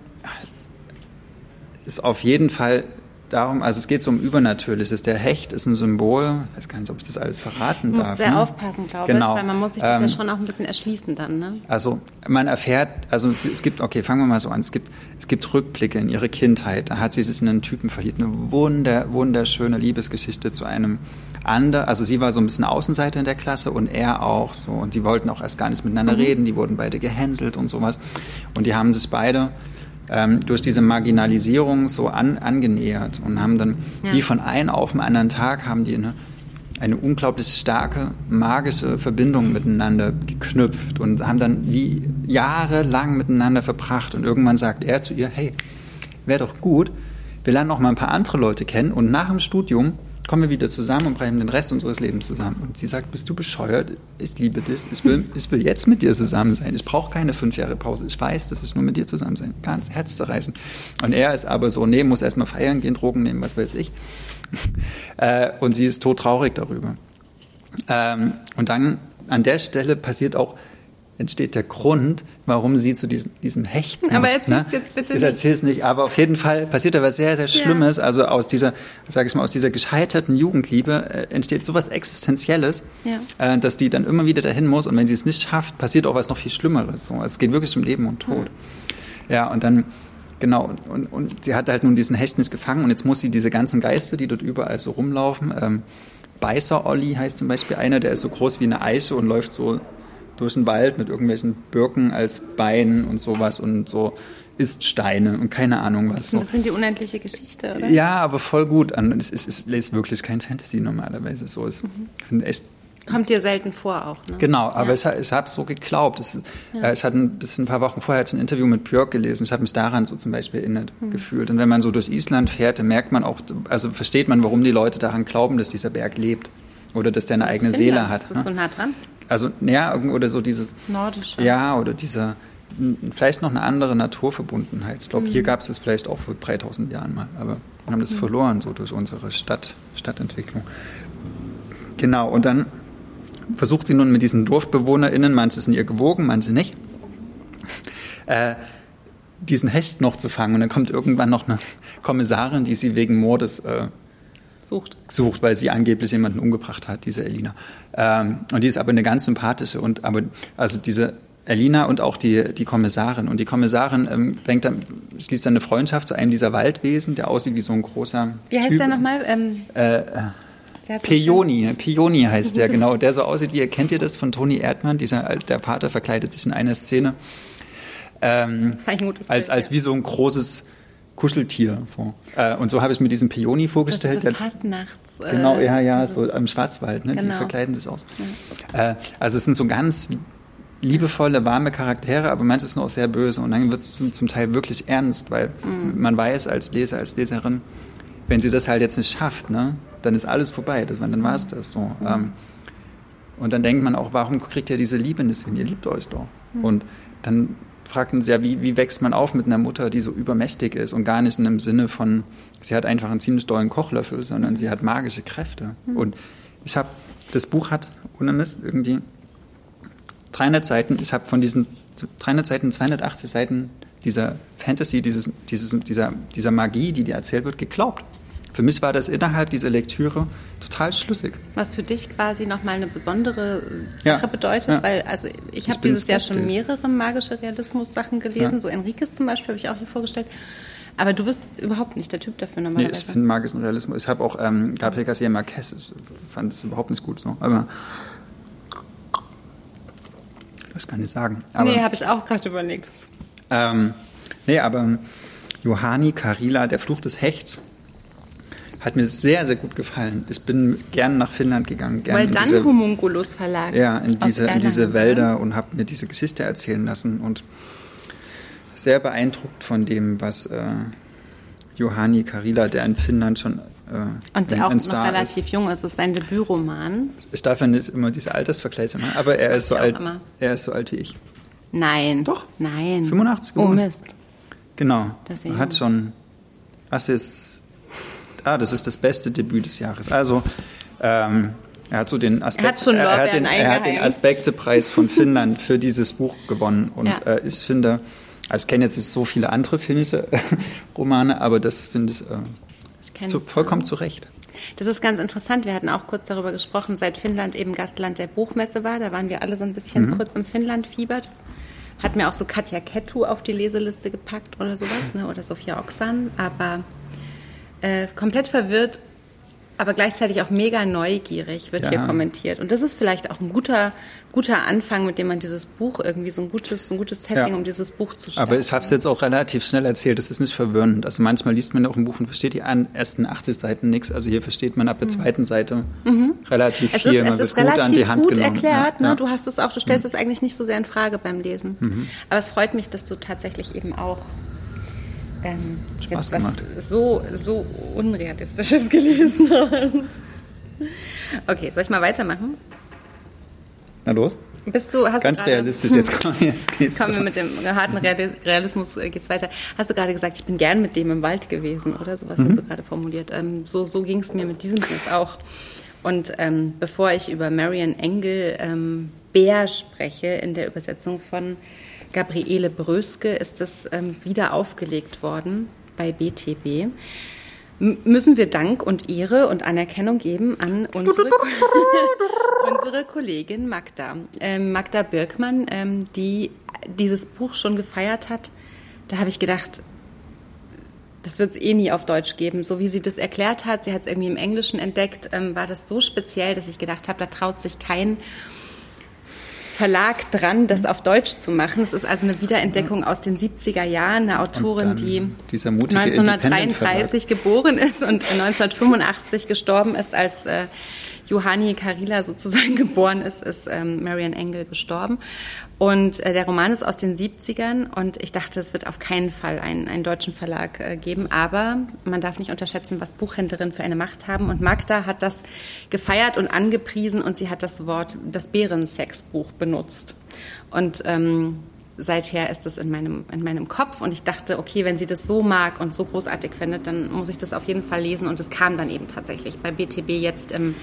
ist auf jeden Fall darum, also es geht so um Übernatürliches. Der Hecht ist ein Symbol, ich weiß gar nicht, ob ich das alles verraten darf. Man muss sehr ne? aufpassen, glaube genau. ich, weil man muss sich das ähm, ja schon auch ein bisschen erschließen dann. Ne? Also man erfährt, also es gibt, okay, fangen wir mal so an, es gibt, es gibt Rückblicke in ihre Kindheit, da hat sie sich in einen Typen verliebt, eine wunder, wunderschöne Liebesgeschichte zu einem anderen, also sie war so ein bisschen Außenseiter in der Klasse und er auch so und die wollten auch erst gar nicht miteinander mhm. reden, die wurden beide gehänselt und sowas und die haben sich beide ähm, durch diese Marginalisierung so an, angenähert und haben dann ja. wie von einem auf den anderen Tag haben die eine, eine unglaublich starke magische Verbindung miteinander geknüpft und haben dann wie jahrelang miteinander verbracht und irgendwann sagt er zu ihr, hey, wäre doch gut, wir lernen noch mal ein paar andere Leute kennen und nach dem Studium kommen wir wieder zusammen und bleiben den Rest unseres Lebens zusammen. Und sie sagt, bist du bescheuert? Ich liebe dich. Ich will, ich will jetzt mit dir zusammen sein. Ich brauche keine fünf Jahre Pause. Ich weiß, dass ich nur mit dir zusammen sein. Ganz herzzerreißend. Und er ist aber so, nee, muss erstmal feiern gehen, Drogen nehmen, was weiß ich. Äh, und sie ist todtraurig darüber. Ähm, und dann an der Stelle passiert auch entsteht der Grund, warum sie zu diesem, diesem Hechten Aber erzähl's ne? jetzt bitte Ich erzähl's nicht, aber auf jeden Fall passiert da was sehr, sehr Schlimmes. Ja. Also aus dieser, sage ich mal, aus dieser gescheiterten Jugendliebe äh, entsteht sowas Existenzielles, ja. äh, dass die dann immer wieder dahin muss und wenn sie es nicht schafft, passiert auch was noch viel Schlimmeres. So. Es geht wirklich um Leben und Tod. Mhm. Ja, und dann Genau, und, und sie hat halt nun diesen Hecht nicht gefangen und jetzt muss sie diese ganzen Geister, die dort überall so rumlaufen, ähm, Beißer-Olli heißt zum Beispiel einer, der ist so groß wie eine Eiche und läuft so durch den Wald mit irgendwelchen Birken als Beinen und sowas und so isst Steine und keine Ahnung was. Das sind die unendliche Geschichte, oder? Ja, aber voll gut. Es ist, es ist wirklich kein Fantasy normalerweise. So ist mhm. echt Kommt dir selten vor auch, ne? Genau, aber ja. ich, ich habe so geglaubt. Es, ja. äh, ich hatte ein bisschen ein paar Wochen vorher ein Interview mit Björk gelesen. Ich habe mich daran so zum Beispiel erinnert mhm. gefühlt. Und wenn man so durch Island fährt, dann merkt man auch, also versteht man, warum die Leute daran glauben, dass dieser Berg lebt oder dass der eine das eigene Seele hat. Ist das ne? so nah dran? Also, ja, oder so dieses. Nordische. Ja, oder dieser. Vielleicht noch eine andere Naturverbundenheit. Ich glaube, mhm. hier gab es das vielleicht auch vor 3000 Jahren mal, aber wir haben das mhm. verloren, so durch unsere Stadt, Stadtentwicklung. Genau, und dann versucht sie nun mit diesen DorfbewohnerInnen, manche sind ihr gewogen, manche nicht, äh, diesen Hecht noch zu fangen. Und dann kommt irgendwann noch eine Kommissarin, die sie wegen Mordes äh, sucht. Sucht, weil sie angeblich jemanden umgebracht hat, diese Elina. Ähm, und die ist aber eine ganz sympathische und aber also diese Elina und auch die, die Kommissarin. Und die Kommissarin ähm, fängt dann, schließt dann eine Freundschaft zu einem dieser Waldwesen, der aussieht wie so ein großer. Wie heißt typ. der nochmal? Ähm, äh, äh, Pioni, Pioni heißt der, genau, der so aussieht wie, kennt ihr das von Toni Erdmann? Dieser, der Vater verkleidet sich in einer Szene. Ähm, als, als wie so ein großes Kuscheltier. So. Äh, und so habe ich mir diesen Peony vorgestellt. Das ist so Fastnachts. Äh, genau, ja, ja, so im Schwarzwald, ne? Genau. die verkleiden das aus. Ja. Äh, also es sind so ganz liebevolle, warme Charaktere, aber manches sind auch sehr böse. Und dann wird es zum, zum, Teil wirklich ernst, weil mhm. man weiß als Leser, als Leserin, wenn sie das halt jetzt nicht schafft, ne, dann ist alles vorbei. Dann war es das so. Mhm. Ähm, und dann denkt man auch, warum kriegt ihr diese Liebe nicht hin? Ihr liebt euch doch. Mhm. Und dann fragt man sich ja, wie, wie wächst man auf mit einer Mutter, die so übermächtig ist und gar nicht in dem Sinne von, sie hat einfach einen ziemlich dollen Kochlöffel, sondern sie hat magische Kräfte. Mhm. Und ich habe, das Buch hat, ohne Mist, irgendwie 300 Seiten, ich habe von diesen 300 Seiten, 280 Seiten dieser Fantasy, dieses, dieses, dieser, dieser Magie, die dir erzählt wird, geglaubt. Für mich war das innerhalb dieser Lektüre total schlüssig. Was für dich quasi nochmal eine besondere Sache ja, bedeutet, ja. weil also ich habe dieses Jahr schon mehrere magische Realismus-Sachen gelesen, ja. so Enriques zum Beispiel habe ich auch hier vorgestellt. Aber du bist überhaupt nicht der Typ dafür normalerweise. Nee, ich finde magischen Realismus. Ich habe auch ähm, Gabriel Garcia Marquez, fand es überhaupt nicht gut so. Aber das kann ich sagen. Aber, nee, habe ich auch gerade überlegt. Ähm, nee, aber Johanni Karila, der Fluch des Hechts, hat mir sehr, sehr gut gefallen. Ich bin gern nach Finnland gegangen. Gern Weil dann diese, Homunculus Verlag. Ja, in diese, in diese Wälder und habe mir diese Geschichte erzählen lassen und sehr beeindruckt von dem, was äh, Johanni Karila, der in Finnland schon äh, und auch ein noch relativ ist. jung ist. Es ist sein Debütroman. Ich darf ja nicht immer diese Altersvergleiche machen, aber er ist, so alt, er ist so alt wie ich. Nein. Doch? Nein. 85 geboren. Oh Mist. Genau. Das er hat schon. Was ist. Ah, das ist das beste Debüt des Jahres. Also, ähm, er hat so den Aspekt, er hat, schon er hat den, er hat den Aspektepreis von Finnland für dieses Buch gewonnen. Und ja. äh, ich finde, also ich kenne jetzt nicht so viele andere finnische Romane, aber das finde ich, äh, ich zu, vollkommen zu Recht. Das ist ganz interessant. Wir hatten auch kurz darüber gesprochen, seit Finnland eben Gastland der Buchmesse war. Da waren wir alle so ein bisschen mhm. kurz im Finnland-Fieber. Das hat mir auch so Katja Kettu auf die Leseliste gepackt oder sowas, ne? oder Sophia Oxan. Aber äh, komplett verwirrt aber gleichzeitig auch mega neugierig, wird ja. hier kommentiert. Und das ist vielleicht auch ein guter, guter Anfang, mit dem man dieses Buch irgendwie so ein gutes, ein gutes Setting, ja. um dieses Buch zu starten. Aber ich habe es jetzt auch relativ schnell erzählt, das ist nicht verwirrend. Also manchmal liest man auch ein Buch und versteht die ersten 80 Seiten nichts. Also hier versteht man ab der mhm. zweiten Seite mhm. relativ es viel. Ist, man es ist relativ gut an die Hand gut genommen. erklärt. Ja. Ne? Du hast es auch, du stellst mhm. es eigentlich nicht so sehr in Frage beim Lesen. Mhm. Aber es freut mich, dass du tatsächlich eben auch ähm, Spaß gemacht. so, so Unrealistisches gelesen hast. Okay, soll ich mal weitermachen? Na los. Bist du, hast Ganz du grade, realistisch, jetzt, komm, jetzt geht's. Kommen wir mit dem harten Realismus, äh, geht's weiter. Hast du gerade gesagt, ich bin gern mit dem im Wald gewesen, oder? Sowas mhm. hast du gerade formuliert. Ähm, so so ging es mir mit diesem Buch auch. Und ähm, bevor ich über Marian Engel ähm, Bär spreche, in der Übersetzung von Gabriele Bröske ist das ähm, wieder aufgelegt worden bei BTB. M müssen wir Dank und Ehre und Anerkennung geben an unsere, unsere Kollegin Magda. Ähm, Magda Birkmann, ähm, die dieses Buch schon gefeiert hat. Da habe ich gedacht, das wird es eh nie auf Deutsch geben. So wie sie das erklärt hat, sie hat es irgendwie im Englischen entdeckt, ähm, war das so speziell, dass ich gedacht habe, da traut sich kein Verlag dran, das auf Deutsch zu machen. Es ist also eine Wiederentdeckung aus den 70er Jahren, eine Autorin, die 1933 geboren ist und 1985 gestorben ist, als äh, Johanni Karila sozusagen geboren ist, ist ähm, Marian Engel gestorben. Und äh, der Roman ist aus den 70ern und ich dachte, es wird auf keinen Fall einen, einen deutschen Verlag äh, geben. Aber man darf nicht unterschätzen, was Buchhändlerinnen für eine Macht haben. Und Magda hat das gefeiert und angepriesen und sie hat das Wort, das Bärensexbuch benutzt. Und ähm, seither ist es in meinem, in meinem Kopf und ich dachte, okay, wenn sie das so mag und so großartig findet, dann muss ich das auf jeden Fall lesen und es kam dann eben tatsächlich bei BTB jetzt im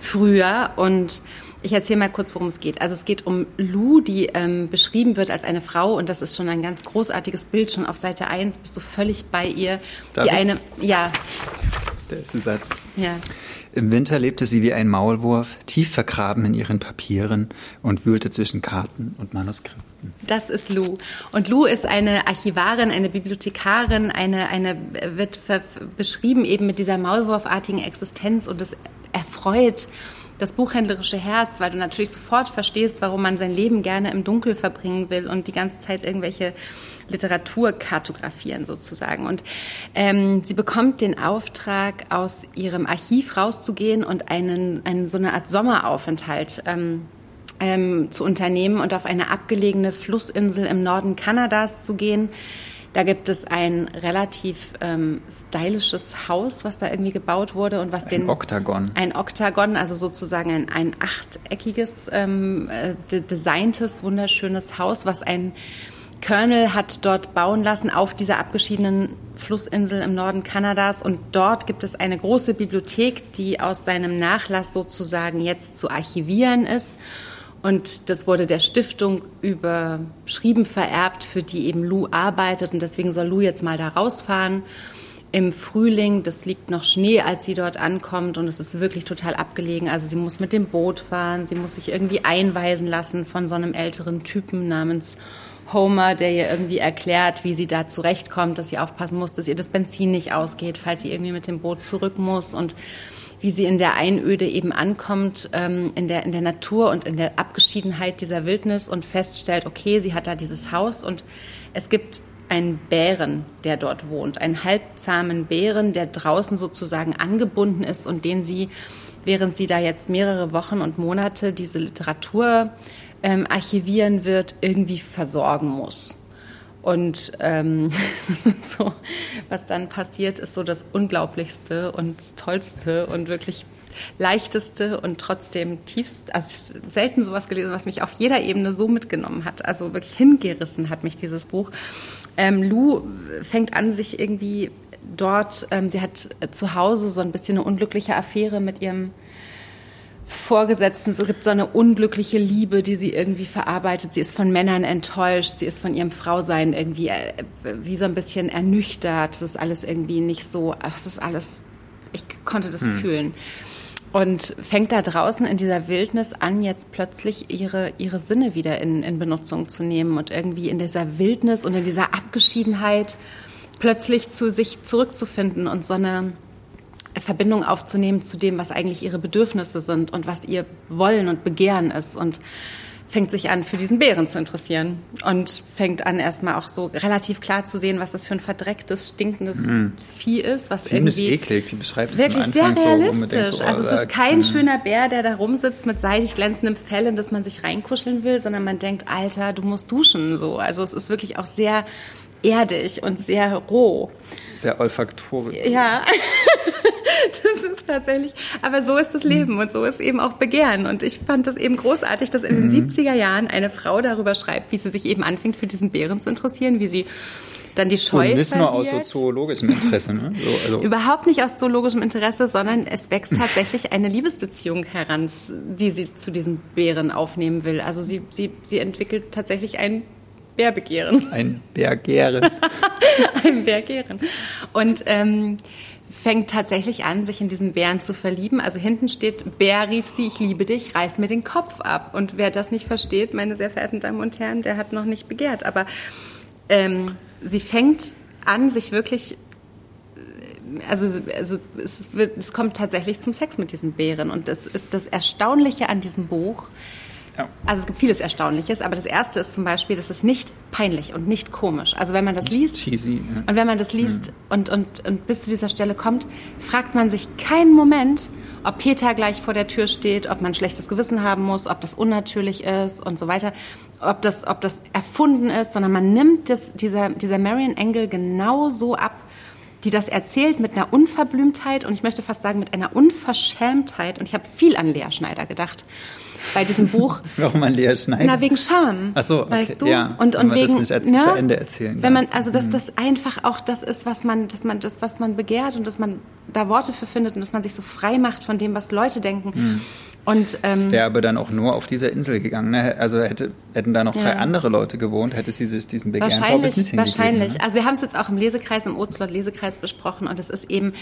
Frühjahr und ich erzähle mal kurz, worum es geht. Also es geht um Lou, die ähm, beschrieben wird als eine Frau und das ist schon ein ganz großartiges Bild. Schon auf Seite 1 bist du völlig bei ihr. Darf die ich? eine, ja. Der erste Satz. Ja. Im Winter lebte sie wie ein Maulwurf, tief vergraben in ihren Papieren und wühlte zwischen Karten und Manuskripten. Das ist Lou. Und Lou ist eine Archivarin, eine Bibliothekarin, eine, eine wird beschrieben eben mit dieser maulwurfartigen Existenz und es erfreut das buchhändlerische Herz, weil du natürlich sofort verstehst, warum man sein Leben gerne im Dunkel verbringen will und die ganze Zeit irgendwelche Literatur kartografieren sozusagen. Und ähm, sie bekommt den Auftrag, aus ihrem Archiv rauszugehen und einen, einen so eine Art Sommeraufenthalt ähm, ähm, zu unternehmen und auf eine abgelegene Flussinsel im Norden Kanadas zu gehen. Da gibt es ein relativ ähm, stylisches Haus, was da irgendwie gebaut wurde und was Ein den Oktagon. ein Oktagon, also sozusagen ein, ein achteckiges, ähm, äh, de designtes, wunderschönes Haus, was ein Colonel hat dort bauen lassen auf dieser abgeschiedenen Flussinsel im Norden Kanadas. Und dort gibt es eine große Bibliothek, die aus seinem Nachlass sozusagen jetzt zu archivieren ist. Und das wurde der Stiftung überschrieben, vererbt, für die eben Lou arbeitet. Und deswegen soll Lou jetzt mal da rausfahren im Frühling. Das liegt noch Schnee, als sie dort ankommt. Und es ist wirklich total abgelegen. Also sie muss mit dem Boot fahren. Sie muss sich irgendwie einweisen lassen von so einem älteren Typen namens Homer, der ihr irgendwie erklärt, wie sie da zurechtkommt, dass sie aufpassen muss, dass ihr das Benzin nicht ausgeht, falls sie irgendwie mit dem Boot zurück muss und wie sie in der Einöde eben ankommt, ähm, in, der, in der Natur und in der Abgeschiedenheit dieser Wildnis und feststellt, okay, sie hat da dieses Haus und es gibt einen Bären, der dort wohnt, einen halbzahmen Bären, der draußen sozusagen angebunden ist und den sie, während sie da jetzt mehrere Wochen und Monate diese Literatur ähm, archivieren wird, irgendwie versorgen muss. Und ähm, so, was dann passiert, ist so das Unglaublichste und Tollste und wirklich leichteste und trotzdem tiefst, also selten sowas gelesen, was mich auf jeder Ebene so mitgenommen hat. Also wirklich hingerissen hat mich dieses Buch. Ähm, Lou fängt an, sich irgendwie dort, ähm, sie hat zu Hause so ein bisschen eine unglückliche Affäre mit ihrem Vorgesetzten. Es gibt so eine unglückliche Liebe, die sie irgendwie verarbeitet. Sie ist von Männern enttäuscht. Sie ist von ihrem Frausein irgendwie äh, wie so ein bisschen ernüchtert. Das ist alles irgendwie nicht so, es ist alles, ich konnte das hm. fühlen. Und fängt da draußen in dieser Wildnis an, jetzt plötzlich ihre, ihre Sinne wieder in, in Benutzung zu nehmen und irgendwie in dieser Wildnis und in dieser Abgeschiedenheit plötzlich zu sich zurückzufinden und so eine, Verbindung aufzunehmen zu dem, was eigentlich ihre Bedürfnisse sind und was ihr Wollen und Begehren ist und fängt sich an, für diesen Bären zu interessieren und fängt an, erstmal auch so relativ klar zu sehen, was das für ein verdrecktes, stinkendes mm. Vieh ist, was Ziemlich irgendwie eklig, die beschreibt es wirklich sehr realistisch. so, so also es äh, ist kein mm. schöner Bär, der da rumsitzt mit seidig glänzendem Fell, in das man sich reinkuscheln will, sondern man denkt, Alter, du musst duschen, so. Also es ist wirklich auch sehr erdig und sehr roh. Sehr olfaktorisch. Ja. das ist tatsächlich, aber so ist das Leben und so ist eben auch Begehren. Und ich fand das eben großartig, dass in den 70er Jahren eine Frau darüber schreibt, wie sie sich eben anfängt, für diesen Bären zu interessieren, wie sie dann die Scheu Und nicht nur aus so zoologischem Interesse. Ne? So, also, Überhaupt nicht aus zoologischem Interesse, sondern es wächst tatsächlich eine Liebesbeziehung heran, die sie zu diesen Bären aufnehmen will. Also sie, sie, sie entwickelt tatsächlich ein Bärbegehren. ein Bergäre. ein Bärgehren. Und ähm, fängt tatsächlich an, sich in diesen Bären zu verlieben. Also hinten steht, Bär rief sie, ich liebe dich, reiß mir den Kopf ab. Und wer das nicht versteht, meine sehr verehrten Damen und Herren, der hat noch nicht begehrt. Aber ähm, sie fängt an, sich wirklich also, also es, wird, es kommt tatsächlich zum Sex mit diesen Bären. Und das ist das Erstaunliche an diesem Buch. Ja. Also es gibt vieles Erstaunliches, aber das erste ist zum Beispiel, das ist nicht peinlich und nicht komisch. Also wenn man das liest cheesy. Ja. und wenn man das liest mhm. und, und, und bis zu dieser Stelle kommt, fragt man sich keinen Moment, ob Peter gleich vor der Tür steht, ob man schlechtes Gewissen haben muss, ob das unnatürlich ist und so weiter, ob das, ob das erfunden ist, sondern man nimmt das, dieser, dieser Marion Engel genau so ab, die das erzählt mit einer Unverblümtheit und ich möchte fast sagen mit einer Unverschämtheit. Und ich habe viel an Lea Schneider gedacht bei diesem Buch. Warum an Lea Schneider? Na, wegen Scham. Ach so, okay. weißt du? Ja, und, und wenn man wegen, das nicht als ne? zu Ende erzählen Wenn man, also, dass Mhm. das einfach auch das ist, was man, dass man, das, was man begehrt und dass man da Worte für findet und dass man sich so frei macht von dem, was Leute denken. Und, Es ähm, wäre aber dann auch nur auf dieser Insel gegangen. Ne? Also hätte, hätten da noch drei Ja. andere Leute gewohnt, hätte sie sich diesen Begehren, Wahrscheinlich, nicht wahrscheinlich. Ne? Also wir haben es jetzt auch im Lesekreis, im Ozlot Lesekreis besprochen und es ist eben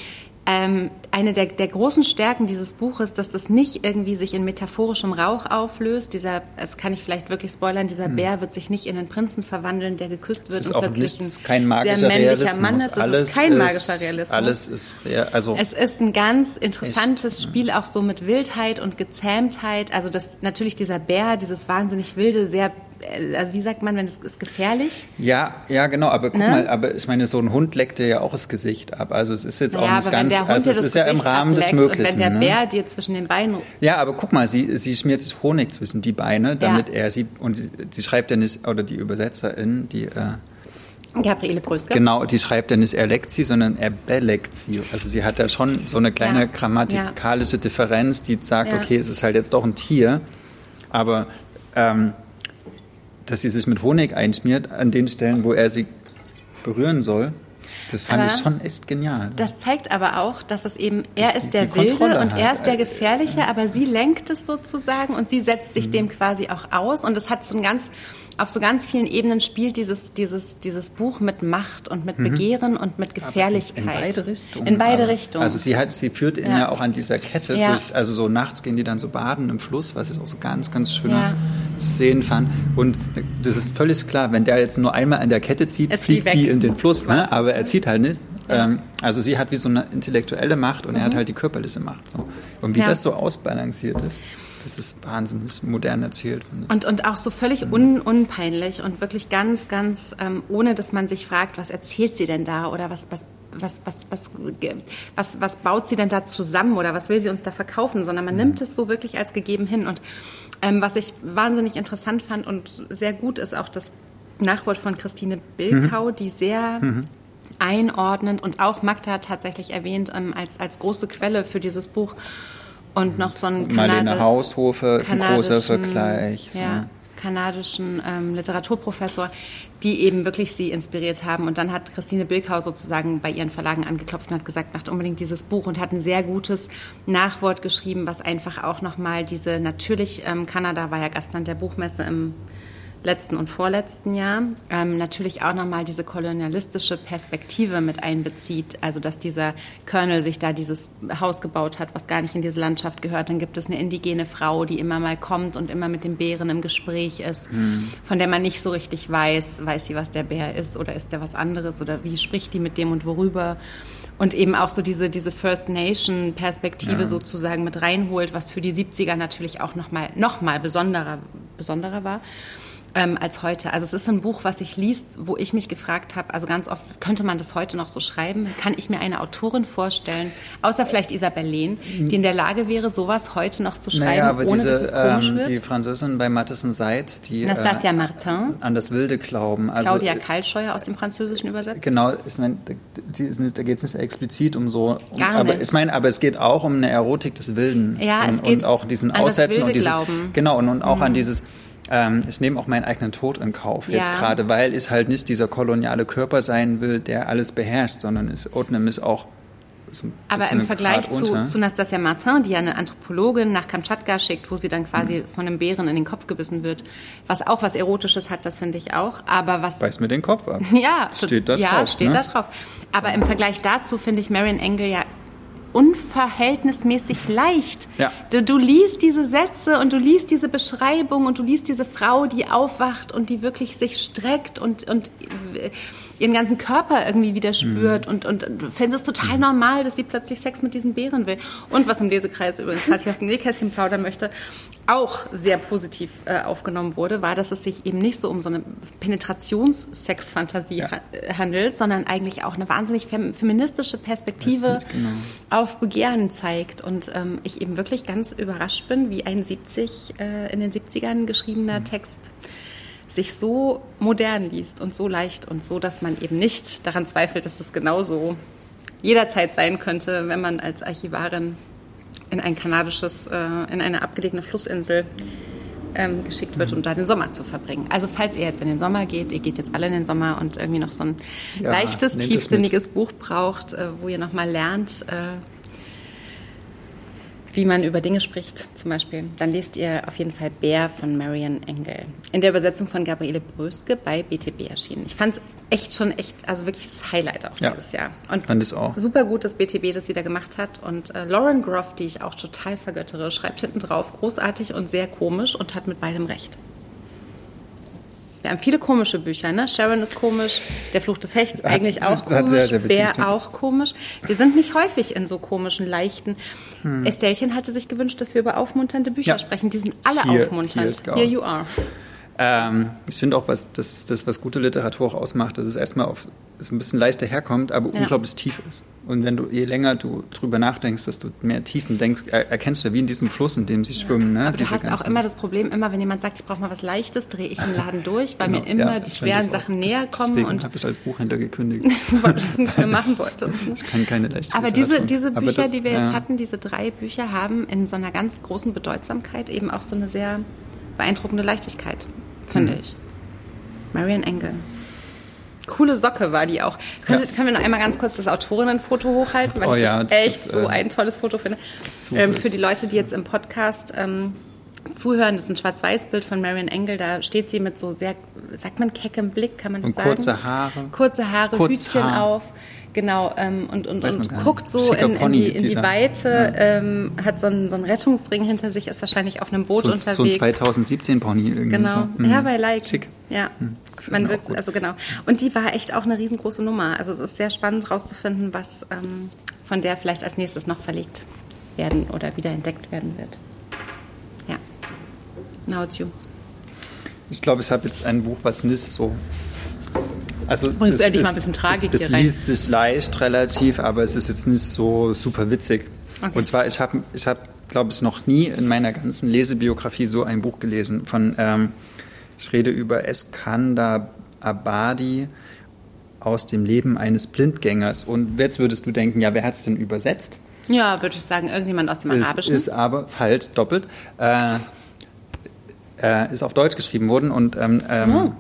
ähm, eine der, der großen Stärken dieses Buches, dass das nicht irgendwie sich in metaphorischem Rauch auflöst. Dieser, das kann ich vielleicht wirklich spoilern, dieser Bär wird sich nicht in einen Prinzen verwandeln, der geküsst wird Hm. Es ist und auch plötzlich nichts, ein kein magischer sehr männlicher Realismus. Mann ist. Es alles ist kein ist, magischer Realismus. Alles ist, ja, also Es ist ein ganz interessantes Echt, ja. Spiel, auch so mit Wildheit und Gezähmtheit. Also das natürlich dieser Bär, dieses wahnsinnig wilde, sehr äh, also wie sagt man, wenn es ist gefährlich? Ja, ja, genau, aber guck Ne? mal, aber ich meine, so ein Hund leckt dir ja auch das Gesicht ab. Also es ist jetzt Naja, auch nicht ganz, also es ist ja im Gesicht Rahmen des Möglichen. Und wenn der ne? Bär dir zwischen den Beinen Ja, aber guck mal, sie, sie schmiert sich Honig zwischen die Beine, damit Ja. er sie, und sie, sie schreibt ja nicht, oder die Übersetzerin, die, äh, Gabriele Bröske. genau, die schreibt ja nicht, er leckt sie, sondern er beleckt sie. Also sie hat ja schon so eine kleine Ja. grammatikalische Differenz, die sagt, Ja. okay, es ist halt jetzt doch ein Tier, aber ähm, dass sie sich mit Honig einschmiert an den Stellen, wo er sie berühren soll, das fand Aber ich schon echt genial. Das zeigt aber auch, dass es eben, er sie ist der Kontrolle Wilde und er ist der Gefährliche, aber sie lenkt es sozusagen und sie setzt sich dem quasi auch aus. Und es hat so ein ganz, auf so ganz vielen Ebenen spielt dieses, dieses, dieses Buch mit Macht und mit Begehren und mit Gefährlichkeit. In beide Richtungen. In beide aber. Richtungen. Also sie hat, sie führt ihn Ja. ja auch an dieser Kette Ja. durch, also so nachts gehen die dann so baden im Fluss, was ich auch so ganz, ganz schöne Ja. Szenen fand. Und das ist völlig klar, wenn der jetzt nur einmal an der Kette zieht, die fliegt weg. die in den Fluss, ne? aber er zieht halt nicht. Ähm, also sie hat wie so eine intellektuelle Macht und er hat halt die körperliche Macht. So. Und wie Mhm. Ja. das so ausbalanciert ist, das ist wahnsinnig modern erzählt. Und, und auch so völlig un, unpeinlich und wirklich ganz, ganz, ähm, ohne dass man sich fragt, was erzählt sie denn da oder was, was, was, was, was, was, was baut sie denn da zusammen oder was will sie uns da verkaufen, sondern man nimmt es so wirklich als gegeben hin. Und ähm, was ich wahnsinnig interessant fand und sehr gut ist auch das Nachwort von Christine Bilkau, die sehr einordnend und auch Magda hat tatsächlich erwähnt ähm, als, als große Quelle für dieses Buch. Und noch so ein Marlene Kanade- Haushofe ist ein großer Vergleich. So. Ja, kanadischen ähm, Literaturprofessor, die eben wirklich sie inspiriert haben. Und dann hat Christine Bilkau sozusagen bei ihren Verlagen angeklopft und hat gesagt, macht unbedingt dieses Buch und hat ein sehr gutes Nachwort geschrieben, was einfach auch nochmal diese, natürlich, ähm, Kanada war ja Gastland der Buchmesse im letzten und vorletzten Jahr ähm, natürlich auch nochmal diese kolonialistische Perspektive mit einbezieht. Also dass dieser Colonel sich da dieses Haus gebaut hat, was gar nicht in diese Landschaft gehört. Dann gibt es eine indigene Frau, die immer mal kommt und immer mit dem Bären im Gespräch ist, von der man nicht so richtig weiß, weiß sie, was der Bär ist oder ist der was anderes oder wie spricht die mit dem und worüber. Und eben auch so diese, diese First Nation Perspektive sozusagen mit reinholt, was für die 70er natürlich auch nochmal noch mal besonderer, besonderer war ähm, als heute. Also es ist ein Buch, was sich liest, wo ich mich gefragt habe, also ganz oft, könnte man das heute noch so schreiben? Kann ich mir eine Autorin vorstellen, außer vielleicht Isabel Lehn, die in der Lage wäre, sowas heute noch zu schreiben, Naja, aber ohne diese, dass es komisch ähm, wird? die Französin bei Matheson Seitz, die Nastasia äh, Martin, an das Wilde glauben. Also, Claudia Kaltscheuer aus dem Französischen übersetzt. Genau, ich meine, da, geht es nicht explizit um so. Um, Gar aber nicht. ich meine, aber es geht auch um eine Erotik des Wilden. Ja, und, es geht und auch diesen Aussetzen und dieses. Glauben. Genau, und, und auch Mhm. an dieses. Ähm, ich nehme auch meinen eigenen Tod in Kauf jetzt Ja. gerade, weil ich halt nicht dieser koloniale Körper sein will, der alles beherrscht, sondern ich ordne mich auch so ein Aber im Vergleich zu, zu Nastasia Martin, die ja eine Anthropologin nach Kamtschatka schickt, wo sie dann quasi von einem Bären in den Kopf gebissen wird, was auch was Erotisches hat, das finde ich auch. Aber was Beiß mir den Kopf ab. Ja, Steht da ja, drauf, steht ne? da drauf. Aber im Vergleich dazu finde ich Marion Engel ja unverhältnismäßig leicht. Ja. Du, du liest diese Sätze und du liest diese Beschreibung und du liest diese Frau, die aufwacht und die wirklich sich streckt und, und äh, ihren ganzen Körper irgendwie wieder spürt Mhm. und, und findest es total normal, dass sie plötzlich Sex mit diesem Bären will. Und was im Lesekreis übrigens, falls ich aus dem Nähkästchen plaudern möchte, auch sehr positiv äh, aufgenommen wurde, war, dass es sich eben nicht so um so eine Penetrationssexfantasie Ja. ha äh, handelt, sondern eigentlich auch eine wahnsinnig fem feministische Perspektive genau. auf Begehren zeigt. Und ähm, ich eben wirklich ganz überrascht bin, wie ein 70 äh, in den 70ern geschriebener Text sich so modern liest und so leicht und so, dass man eben nicht daran zweifelt, dass es genauso jederzeit sein könnte, wenn man als Archivarin in ein kanadisches, äh, in eine abgelegene Flussinsel ähm, geschickt wird, um da den Sommer zu verbringen. Also falls ihr jetzt in den Sommer geht, ihr geht jetzt alle in den Sommer und irgendwie noch so ein Ja, leichtes, tiefsinniges Buch braucht, äh, wo ihr nochmal lernt, äh, wie man über Dinge spricht, zum Beispiel, dann lest ihr auf jeden Fall Bär von Marian Engel. In der Übersetzung von Gabriele Bröske bei BTB erschienen. Ich fand es echt schon echt, also wirklich das Highlight auch Ja, dieses Jahr. Und fand ich auch. super gut, dass BTB das wieder gemacht hat. Und äh, Lauren Groff, die ich auch total vergöttere, schreibt hinten drauf, großartig und sehr komisch und hat mit beidem recht. Wir haben viele komische Bücher, ne? Sharon ist komisch, Der Fluch des Hechts eigentlich auch hat sehr, komisch, sehr witzig, Bär auch komisch. Wir sind nicht häufig in so komischen, leichten. Estellchen hatte sich gewünscht, dass wir über aufmunternde Bücher Hm. Ja. sprechen. Die sind alle Here- aufmunternd. Here you are. Ähm, ich finde auch, was das, das, was gute Literatur auch ausmacht, dass es erstmal auf es ein bisschen leichter herkommt, aber Ja. unglaublich tief ist. Und wenn du, je länger du drüber nachdenkst, dass du mehr Tiefen denkst, er, erkennst du wie in diesem Fluss, in dem sie schwimmen. Ne? Aber du Diese hast auch ganzen- immer das Problem, immer wenn jemand sagt, ich brauche mal was Leichtes, drehe ich den Laden durch, weil Genau, mir immer ja, die schweren fand das auch- Sachen näher kommen Deswegen habe ich es als Buchhändler gekündigt. weil du nicht mehr machen wolltest. Ich kann keine leichte Aber diese, diese Bücher, das- die wir jetzt ja. hatten, diese drei Bücher, haben in so einer ganz großen Bedeutsamkeit eben auch so eine sehr beeindruckende Leichtigkeit, finde Hm. ich. Marian Engel. Coole Socke war die auch. Könnte, Können wir noch einmal ganz kurz das Autorinnenfoto hochhalten, weil Oh ich ja, das das echt ist, so äh, ein tolles Foto finde. Ähm, für die Leute, die jetzt im Podcast ähm, zuhören, das ist ein Schwarz-Weiß-Bild von Marian Engel. Da steht sie mit so sehr, sagt man keckem Blick, kann man das Und sagen? kurze Haare. Kurze Haare, Kurzes Hütchen Haar. auf. Genau, ähm, und, und, Weiß und guckt so Schicker in, in, Pony, die, in die. Weite, ähm, hat so einen, so einen Rettungsring hinter sich, ist wahrscheinlich auf einem Boot so, so ein unterwegs. 2017 Pony irgendwie. Genau, So. Mhm. ja, bei Like. Schick. Ja, Gefällt man wird, also genau. Und die war echt auch eine riesengroße Nummer. Also es ist sehr spannend rauszufinden, was ähm, von der vielleicht als nächstes noch verlegt werden oder wieder entdeckt werden wird. Ja. Now it's you. Ich glaube, ich habe jetzt ein Buch, was nicht so. Also Bringst du es- endlich es- mal ein bisschen Tragik es, es hier rein. liest sich leicht relativ, aber es ist jetzt nicht so super witzig. Okay. Und zwar, ich habe, ich hab, glaube ich, noch nie in meiner ganzen Lesebiografie so ein Buch gelesen. Von, ähm, ich rede über Eskander Abadi aus dem Leben eines Blindgängers. Und jetzt würdest du denken, ja, wer hat es denn übersetzt? Ja, würde ich sagen, irgendjemand aus dem Es Arabischen. ist aber falsch, doppelt. Äh, äh, ist auf Deutsch geschrieben worden und ähm, ähm, Oh.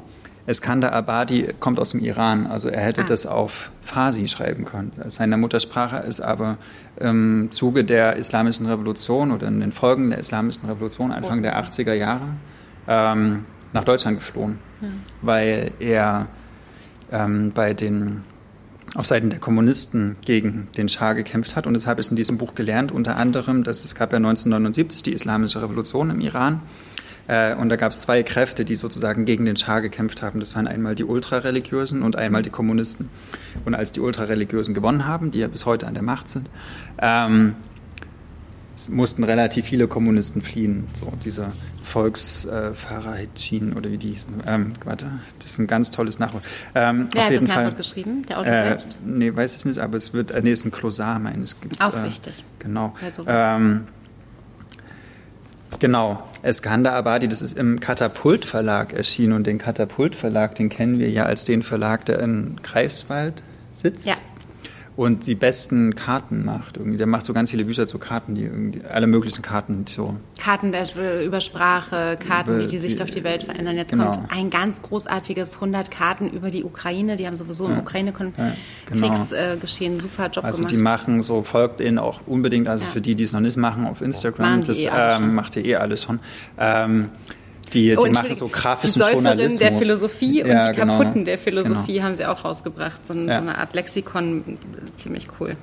Eskander Abadi kommt aus dem Iran, also er hätte Ah. das auf Farsi schreiben können. Seine Muttersprache ist aber im Zuge der Islamischen Revolution oder in den Folgen der Islamischen Revolution Anfang der 80er Jahre ähm, nach Deutschland geflohen, weil er ähm, bei den auf Seiten der Kommunisten gegen den Schah gekämpft hat. Und das habe ich in diesem Buch gelernt, unter anderem, dass es gab ja 1979 die Islamische Revolution im Iran. Äh, und da gab es zwei Kräfte, die sozusagen gegen den Schah gekämpft haben. Das waren einmal die Ultrareligiösen und einmal die Kommunisten. Und als die Ultrareligiösen gewonnen haben, die ja bis heute an der Macht sind, ähm, mussten relativ viele Kommunisten fliehen. So dieser Volksfahrerhitschin oder wie die hießen. Ähm, warte, das ist ein ganz tolles Nachwort. Ähm, Wer auf hat jeden das Fall. Nachwort geschrieben? Der Autor Äh, selbst? nee, weiß ich nicht, aber es wird, äh, nee, es ist ein Klosar, meine ich. Auch äh, wichtig. Genau. Sowas. Ähm, genau. Eskander Abadi, das ist im Katapult Verlag erschienen und den Katapult Verlag, den kennen wir ja als den Verlag, der in Greifswald sitzt. Ja. Und die besten Karten macht. Irgendwie. Der macht so ganz viele Bücher zu Karten, die alle möglichen Karten so. Karten der, über Sprache, Karten, Über die die Sicht die- auf die Welt verändern. Jetzt genau. kommt ein ganz großartiges 100 Karten über die Ukraine. Die haben sowieso im ja, genau. Ukraine-Kriegsgeschehen super Job Also gemacht. die machen so, folgt ihnen auch unbedingt, also Ja. für die, die es noch nicht machen, auf Instagram, das eh ähm, macht ihr eh alles schon. Ähm, die, Oh, die machen Entschuldigung, so die grafischen Säuferin Journalismus. der Philosophie und Ja, die genau. Kaputten der Philosophie Genau. haben sie auch rausgebracht. So, ein, Ja. so eine Art Lexikon, ziemlich cool.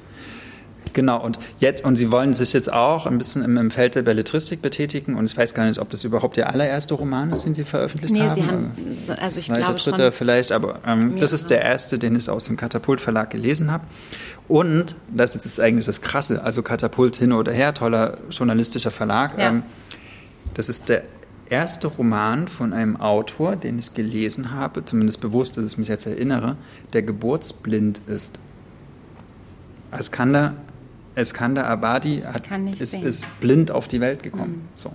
Genau, und jetzt, und sie wollen sich jetzt auch ein bisschen im, im Feld der Belletristik betätigen und ich weiß gar nicht, ob das überhaupt der allererste Roman ist, den sie veröffentlicht Nee, haben. sie haben, also ich zweiter, glaube dritter schon. vielleicht, aber ähm, das ist der erste, den ich aus dem Katapult Verlag gelesen habe. Und das ist jetzt eigentlich das Krasse, also Katapult hin oder her, toller journalistischer Verlag. Ja. Ähm, das ist der erste Roman von einem Autor, den ich gelesen habe, zumindest bewusst, dass ich mich jetzt erinnere, der geburtsblind ist. Eskander, Eskander Abadi hat, ist. Mhm. ist blind auf die Welt gekommen. So.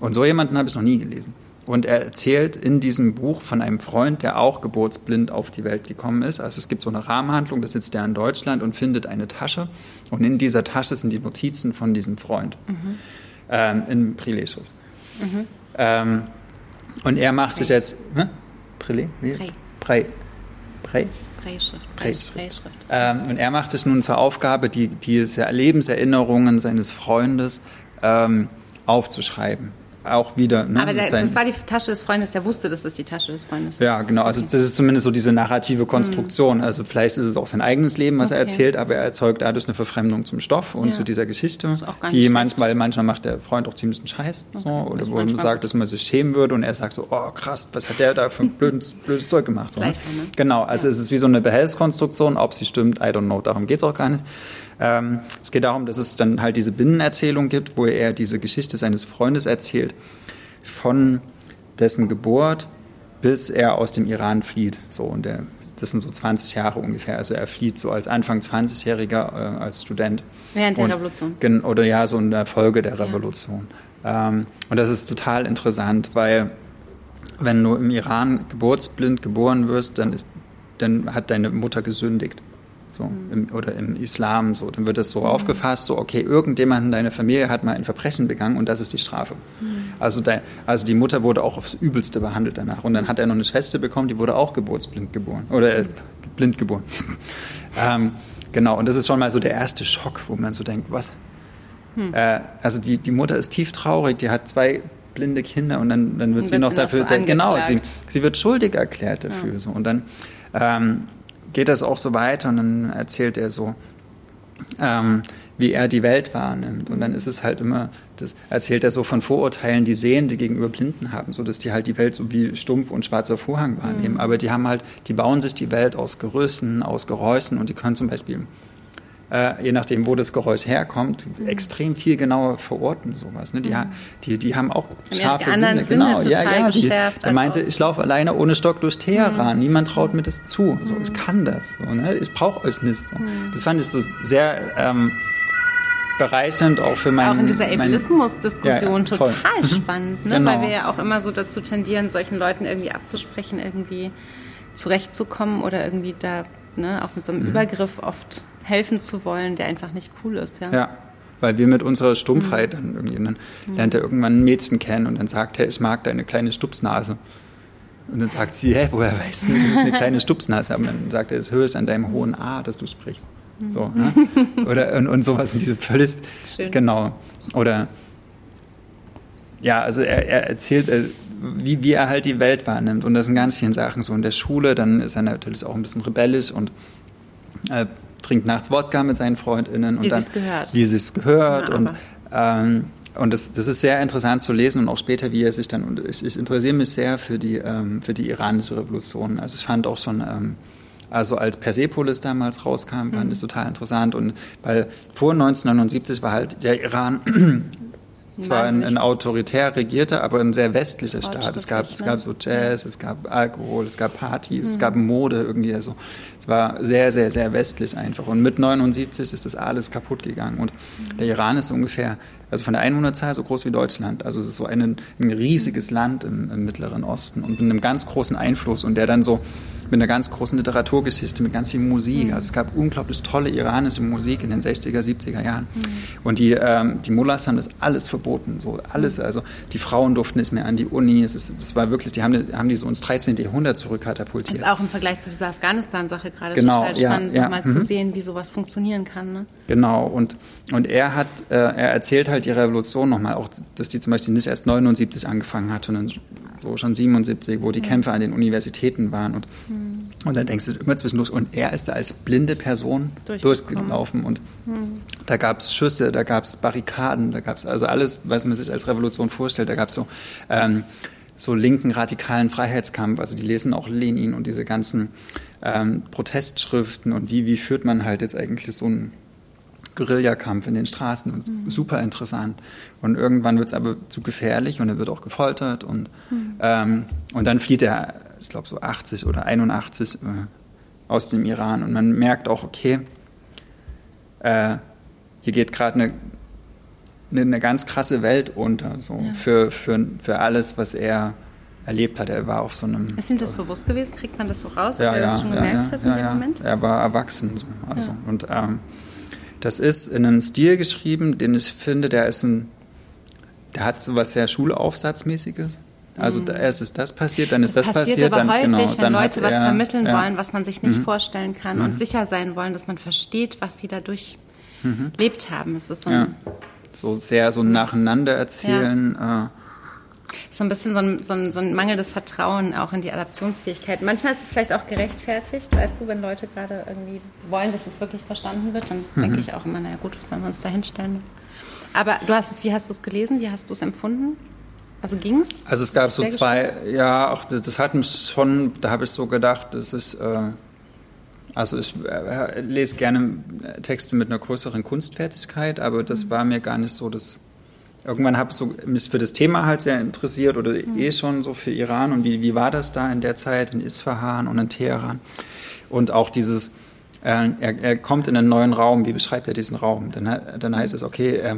Und so jemanden habe ich noch nie gelesen. Und er erzählt in diesem Buch von einem Freund, der auch geburtsblind auf die Welt gekommen ist. Also es gibt so eine Rahmenhandlung, da sitzt er in Deutschland und findet eine Tasche. Und in dieser Tasche sind die Notizen von diesem Freund Mhm. ähm, in Prilé-Schrift. Ähm, und er macht sich jetzt... Prä. Prä. Prä? Präschrift. Präschrift. Präschrift. Ähm, und er macht es nun zur Aufgabe, die, diese Lebenserinnerungen seines Freundes ähm, aufzuschreiben. Auch wieder. Ne, Aber der, das war die Tasche des Freundes, der wusste, dass das die Tasche des Freundes ist. ja, genau. Also das ist zumindest so diese narrative Konstruktion. Mhm. Also vielleicht ist es auch sein eigenes Leben, was er Okay. erzählt, aber er erzeugt dadurch eine Verfremdung zum Stoff und Ja. zu dieser Geschichte, Ist auch gar nicht die manchmal, manchmal macht der Freund auch ziemlich einen Scheiß. So, oder also wo man sagt, dass man sich schämen würde und er sagt so, oh krass, was hat der da für ein blödes, blödes Zeug gemacht? So, ne? Ne? Genau, also es ist wie so eine Behelfskonstruktion, ob sie stimmt, I don't know, darum geht's auch gar nicht. Ähm, es geht darum, dass es dann halt diese Binnenerzählung gibt, wo er diese Geschichte seines Freundes erzählt, von dessen Geburt bis er aus dem Iran flieht. So, und der, das sind so 20 Jahre ungefähr. Also er flieht so als Anfang 20-Jähriger äh, als Student. Während der und, Revolution. Oder ja, so in der Folge der Revolution. Ja. Ähm, und das ist total interessant, weil wenn du im Iran geburtsblind geboren wirst, dann, ist, dann hat deine Mutter gesündigt. So, mhm. im, oder im Islam, so, dann wird das so mhm. aufgefasst, so, okay, irgendjemand in deiner Familie hat mal ein Verbrechen begangen und das ist die Strafe. Mhm. Also, de, also die Mutter wurde auch aufs Übelste behandelt danach. Und dann hat er noch eine Schwester bekommen, die wurde auch geburtsblind geboren. Oder äh, blind geboren. ähm, genau, und das ist schon mal so der erste Schock, wo man so denkt, was? Hm. Äh, also die, die Mutter ist tief traurig, die hat zwei blinde Kinder und dann, dann wird und sie noch dafür, so genau, sie, sie wird schuldig erklärt dafür. Ja. So. Und dann ähm, geht das auch so weiter und dann erzählt er so, ähm, wie er die Welt wahrnimmt. Und dann ist es halt immer, das erzählt er so von Vorurteilen, die Sehende gegenüber Blinden haben, so dass die halt die Welt so wie stumpf und schwarzer Vorhang wahrnehmen. Mhm. Aber die haben halt, die bauen sich die Welt aus Gerüsten, aus Geräuschen und die können zum Beispiel äh, je nachdem, wo das Geräusch herkommt, extrem viel genauer verorten, sowas. Ne? Die, mhm. die, die haben auch scharfe die Sinne. Genau, Sinne ja, ja. Die, er meinte, ich laufe alleine ohne Stock durch Teheran. Mhm. Niemand traut mir das zu. So, ich mhm. kann das. So, ne? Ich brauche es nicht. So. Mhm. Das fand ich so sehr ähm, bereichernd auch für meinen. Auch in dieser Ableismus-Diskussion ja, ja, total mhm. spannend, ne? Genau. weil wir ja auch immer so dazu tendieren, solchen Leuten irgendwie abzusprechen, irgendwie zurechtzukommen oder irgendwie da ne, auch mit so einem Übergriff oft helfen zu wollen, der einfach nicht cool ist. Ja, ja weil wir mit unserer Stumpfheit mhm. dann irgendwie, dann mhm. lernt er irgendwann ein Mädchen kennen und dann sagt er, ich mag deine kleine Stupsnase. Und dann sagt sie, hä, woher weißt du, das ist eine kleine Stupsnase? Aber dann sagt er, es höre es an deinem hohen A, dass du sprichst. So, ne? Oder, und, und sowas in diese völlig, Schön. genau. Oder, ja, also er, er erzählt, äh, wie, wie er halt die Welt wahrnimmt. Und das sind ganz viele Sachen so. In der Schule, dann ist er natürlich auch ein bisschen rebellisch und äh, trinkt nachts Wodka mit seinen Freundinnen. Und wie dann, es gehört. Wie es gehört. Ja, und ähm, und das, das ist sehr interessant zu lesen und auch später, wie er sich dann, und ich, ich interessiere mich sehr für die, ähm, für die iranische Revolution. Also ich fand auch schon, ähm, also als Persepolis damals rauskam, fand mhm. ich total interessant. Und weil vor 1979 war halt der Iran zwar ein, ein, autoritär regierter, aber ein sehr westlicher Staat. Es gab, es gab so Jazz, es gab Alkohol, es gab Partys, mhm. es gab Mode irgendwie. Also es war sehr, sehr, sehr westlich einfach. Und mit 79 ist das alles kaputt gegangen. Und mhm. der Iran ist ungefähr also von der Einwohnerzahl so groß wie Deutschland. Also es ist so ein, ein riesiges Land im, im, Mittleren Osten und mit einem ganz großen Einfluss und der dann so mit einer ganz großen Literaturgeschichte, mit ganz viel Musik. Mhm. Also es gab unglaublich tolle iranische Musik in den 60er, 70er Jahren. Mhm. Und die, ähm, die Mullahs haben das alles verboten, so alles. Mhm. Also die Frauen durften nicht mehr an die Uni. Es, ist, es war wirklich, die haben, haben die so ins 13. Jahrhundert zurückkatapultiert. Das ist auch im Vergleich zu dieser Afghanistan-Sache gerade genau, total spannend, ja, ja. nochmal mhm. zu sehen, wie sowas funktionieren kann. Ne? Genau. Und, und er hat, äh, er erzählt halt halt die Revolution nochmal, auch dass die zum Beispiel nicht erst 79 angefangen hat, sondern so schon 77, wo die. Kämpfe an den Universitäten waren. Und, mhm. und dann denkst du immer zwischendurch, und er ist da als blinde Person durchgelaufen. Und mhm. da gab es Schüsse, da gab es Barrikaden, da gab es also alles, was man sich als Revolution vorstellt. Da gab es so, ähm, so linken radikalen Freiheitskampf. Also die lesen auch Lenin und diese ganzen ähm, Protestschriften und wie, wie führt man halt jetzt eigentlich so ein Guerillakampf in den Straßen und mhm. super interessant. Und irgendwann wird es aber zu gefährlich und er wird auch gefoltert und, mhm. ähm, und dann flieht er, ich glaube so 80 oder 81 äh, aus dem Iran und man merkt auch, okay, äh, hier geht gerade eine, eine, ganz krasse Welt unter, so ja. für, für, für alles, was er erlebt hat. Er war auf so einem. Ist ihm das bewusst gewesen? Kriegt man das so raus, ja, ob er ja, das schon ja, gemerkt hat in dem Moment? Er war erwachsen. So, also, Und ähm, das ist in einem Stil geschrieben, den ich finde, der ist ein, der hat so was sehr Schulaufsatzmäßiges. Also mhm. erst ist das passiert, dann ist das, das passiert, aber dann häufig, genau, wenn Leute was er, vermitteln ja. wollen, was man sich nicht mhm. vorstellen kann mhm. und sicher sein wollen, dass man versteht, was sie dadurch mhm. lebt haben. Es ist so, ja. so sehr so nacheinander erzählen. Ja. Äh, so ein bisschen so ein, so, ein, so ein mangelndes Vertrauen auch in die Adaptionsfähigkeit. Manchmal ist es vielleicht auch gerechtfertigt, weißt du, wenn Leute gerade irgendwie wollen, dass es wirklich verstanden wird, dann mhm. denke ich auch immer, naja gut, was sollen wir uns da hinstellen? Aber du hast es, wie hast du es gelesen? Wie hast du es empfunden? Also ging es? Also es gab so zwei, ja, auch das hat mich schon, da habe ich so gedacht, das ist, äh, also ich äh, lese gerne Texte mit einer größeren Kunstfertigkeit, aber das mhm. war mir gar nicht so das irgendwann habe ich so, mich für das Thema halt sehr interessiert oder mhm. eh schon so für Iran und wie, wie war das da in der Zeit in Isfahan und in Teheran. Und auch dieses, äh, er, er kommt in einen neuen Raum, wie beschreibt er diesen Raum? Dann, dann heißt es, okay, äh,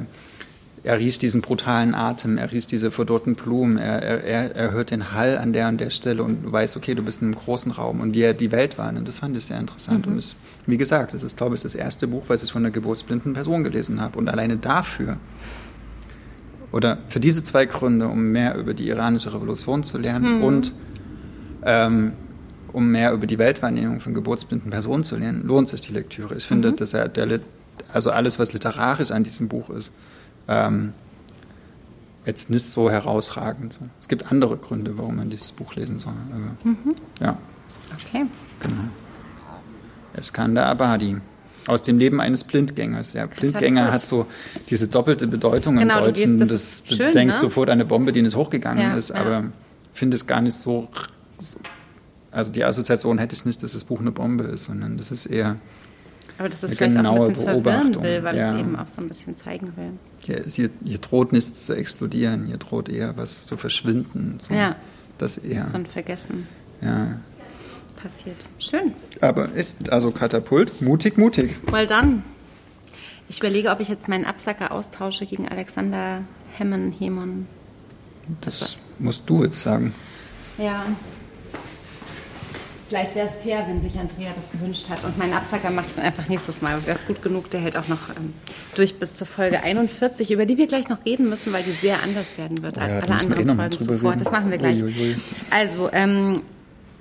er riecht diesen brutalen Atem, er riecht diese verdorrten Blumen, er, er, er hört den Hall an der und der Stelle und du weißt, okay, du bist in einem großen Raum und wie er die Welt wahrnimmt, das fand ich sehr interessant. Mhm. Und es, wie gesagt, das ist, glaube ich, das erste Buch, was ich von einer geburtsblinden Person gelesen habe. Und alleine dafür oder für diese zwei Gründe, um mehr über die iranische Revolution zu lernen mhm. und ähm, um mehr über die Weltwahrnehmung von geburtsblinden Personen zu lernen, lohnt sich die Lektüre. Ich finde, mhm. dass er der, also alles, was literarisch an diesem Buch ist, ähm, jetzt nicht so herausragend. Es gibt andere Gründe, warum man dieses Buch lesen soll. Mhm. Ja. Okay. Genau. Eskander Abadi. Aus dem Leben eines Blindgängers. Der Blindgänger hat so diese doppelte Bedeutung genau, im Deutschen. Du, das, das du schön, denkst ne? sofort an eine Bombe, die nicht hochgegangen ja, ist, ja. aber finde es gar nicht so, so. Also die Assoziation hätte ich nicht, dass das Buch eine Bombe ist, sondern das ist eher. Aber das ist vielleicht auch ein bisschen verwirren will, weil ja. es eben auch so ein bisschen zeigen will. Hier, hier, hier, droht nichts zu explodieren, hier droht eher was zu verschwinden. So, ja. Das eher. So ein Vergessen. Ja passiert. Schön. Aber ist also Katapult, mutig, mutig. Well done. Ich überlege, ob ich jetzt meinen Absacker austausche gegen Alexander Hemmen, Hemon. Das, das musst du jetzt sagen. Ja. Vielleicht wäre es fair, wenn sich Andrea das gewünscht hat. Und meinen Absacker mache ich dann einfach nächstes Mal. Wäre es gut genug, der hält auch noch ähm, durch bis zur Folge 41, über die wir gleich noch reden müssen, weil die sehr anders werden wird als ja, alle anderen eh Folgen zuvor. Reden. Das machen wir gleich. Uiuiui. Also, ähm,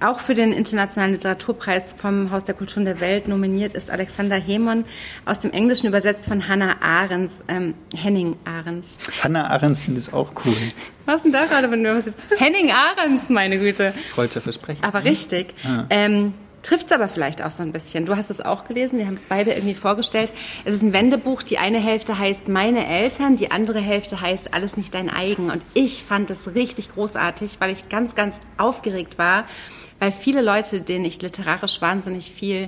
auch für den Internationalen Literaturpreis vom Haus der Kulturen der Welt nominiert ist Alexander Hemon, aus dem Englischen übersetzt von Hannah Ahrens, ähm, Henning Ahrens. Hannah Ahrens finde ich auch cool. Was denn da gerade Henning Ahrens, meine Güte. Falscher Versprechen. Aber richtig. Ja. Ähm, Trifft es aber vielleicht auch so ein bisschen. Du hast es auch gelesen, wir haben es beide irgendwie vorgestellt. Es ist ein Wendebuch, die eine Hälfte heißt Meine Eltern, die andere Hälfte heißt Alles nicht dein eigen. Und ich fand es richtig großartig, weil ich ganz, ganz aufgeregt war weil viele Leute, denen ich literarisch wahnsinnig viel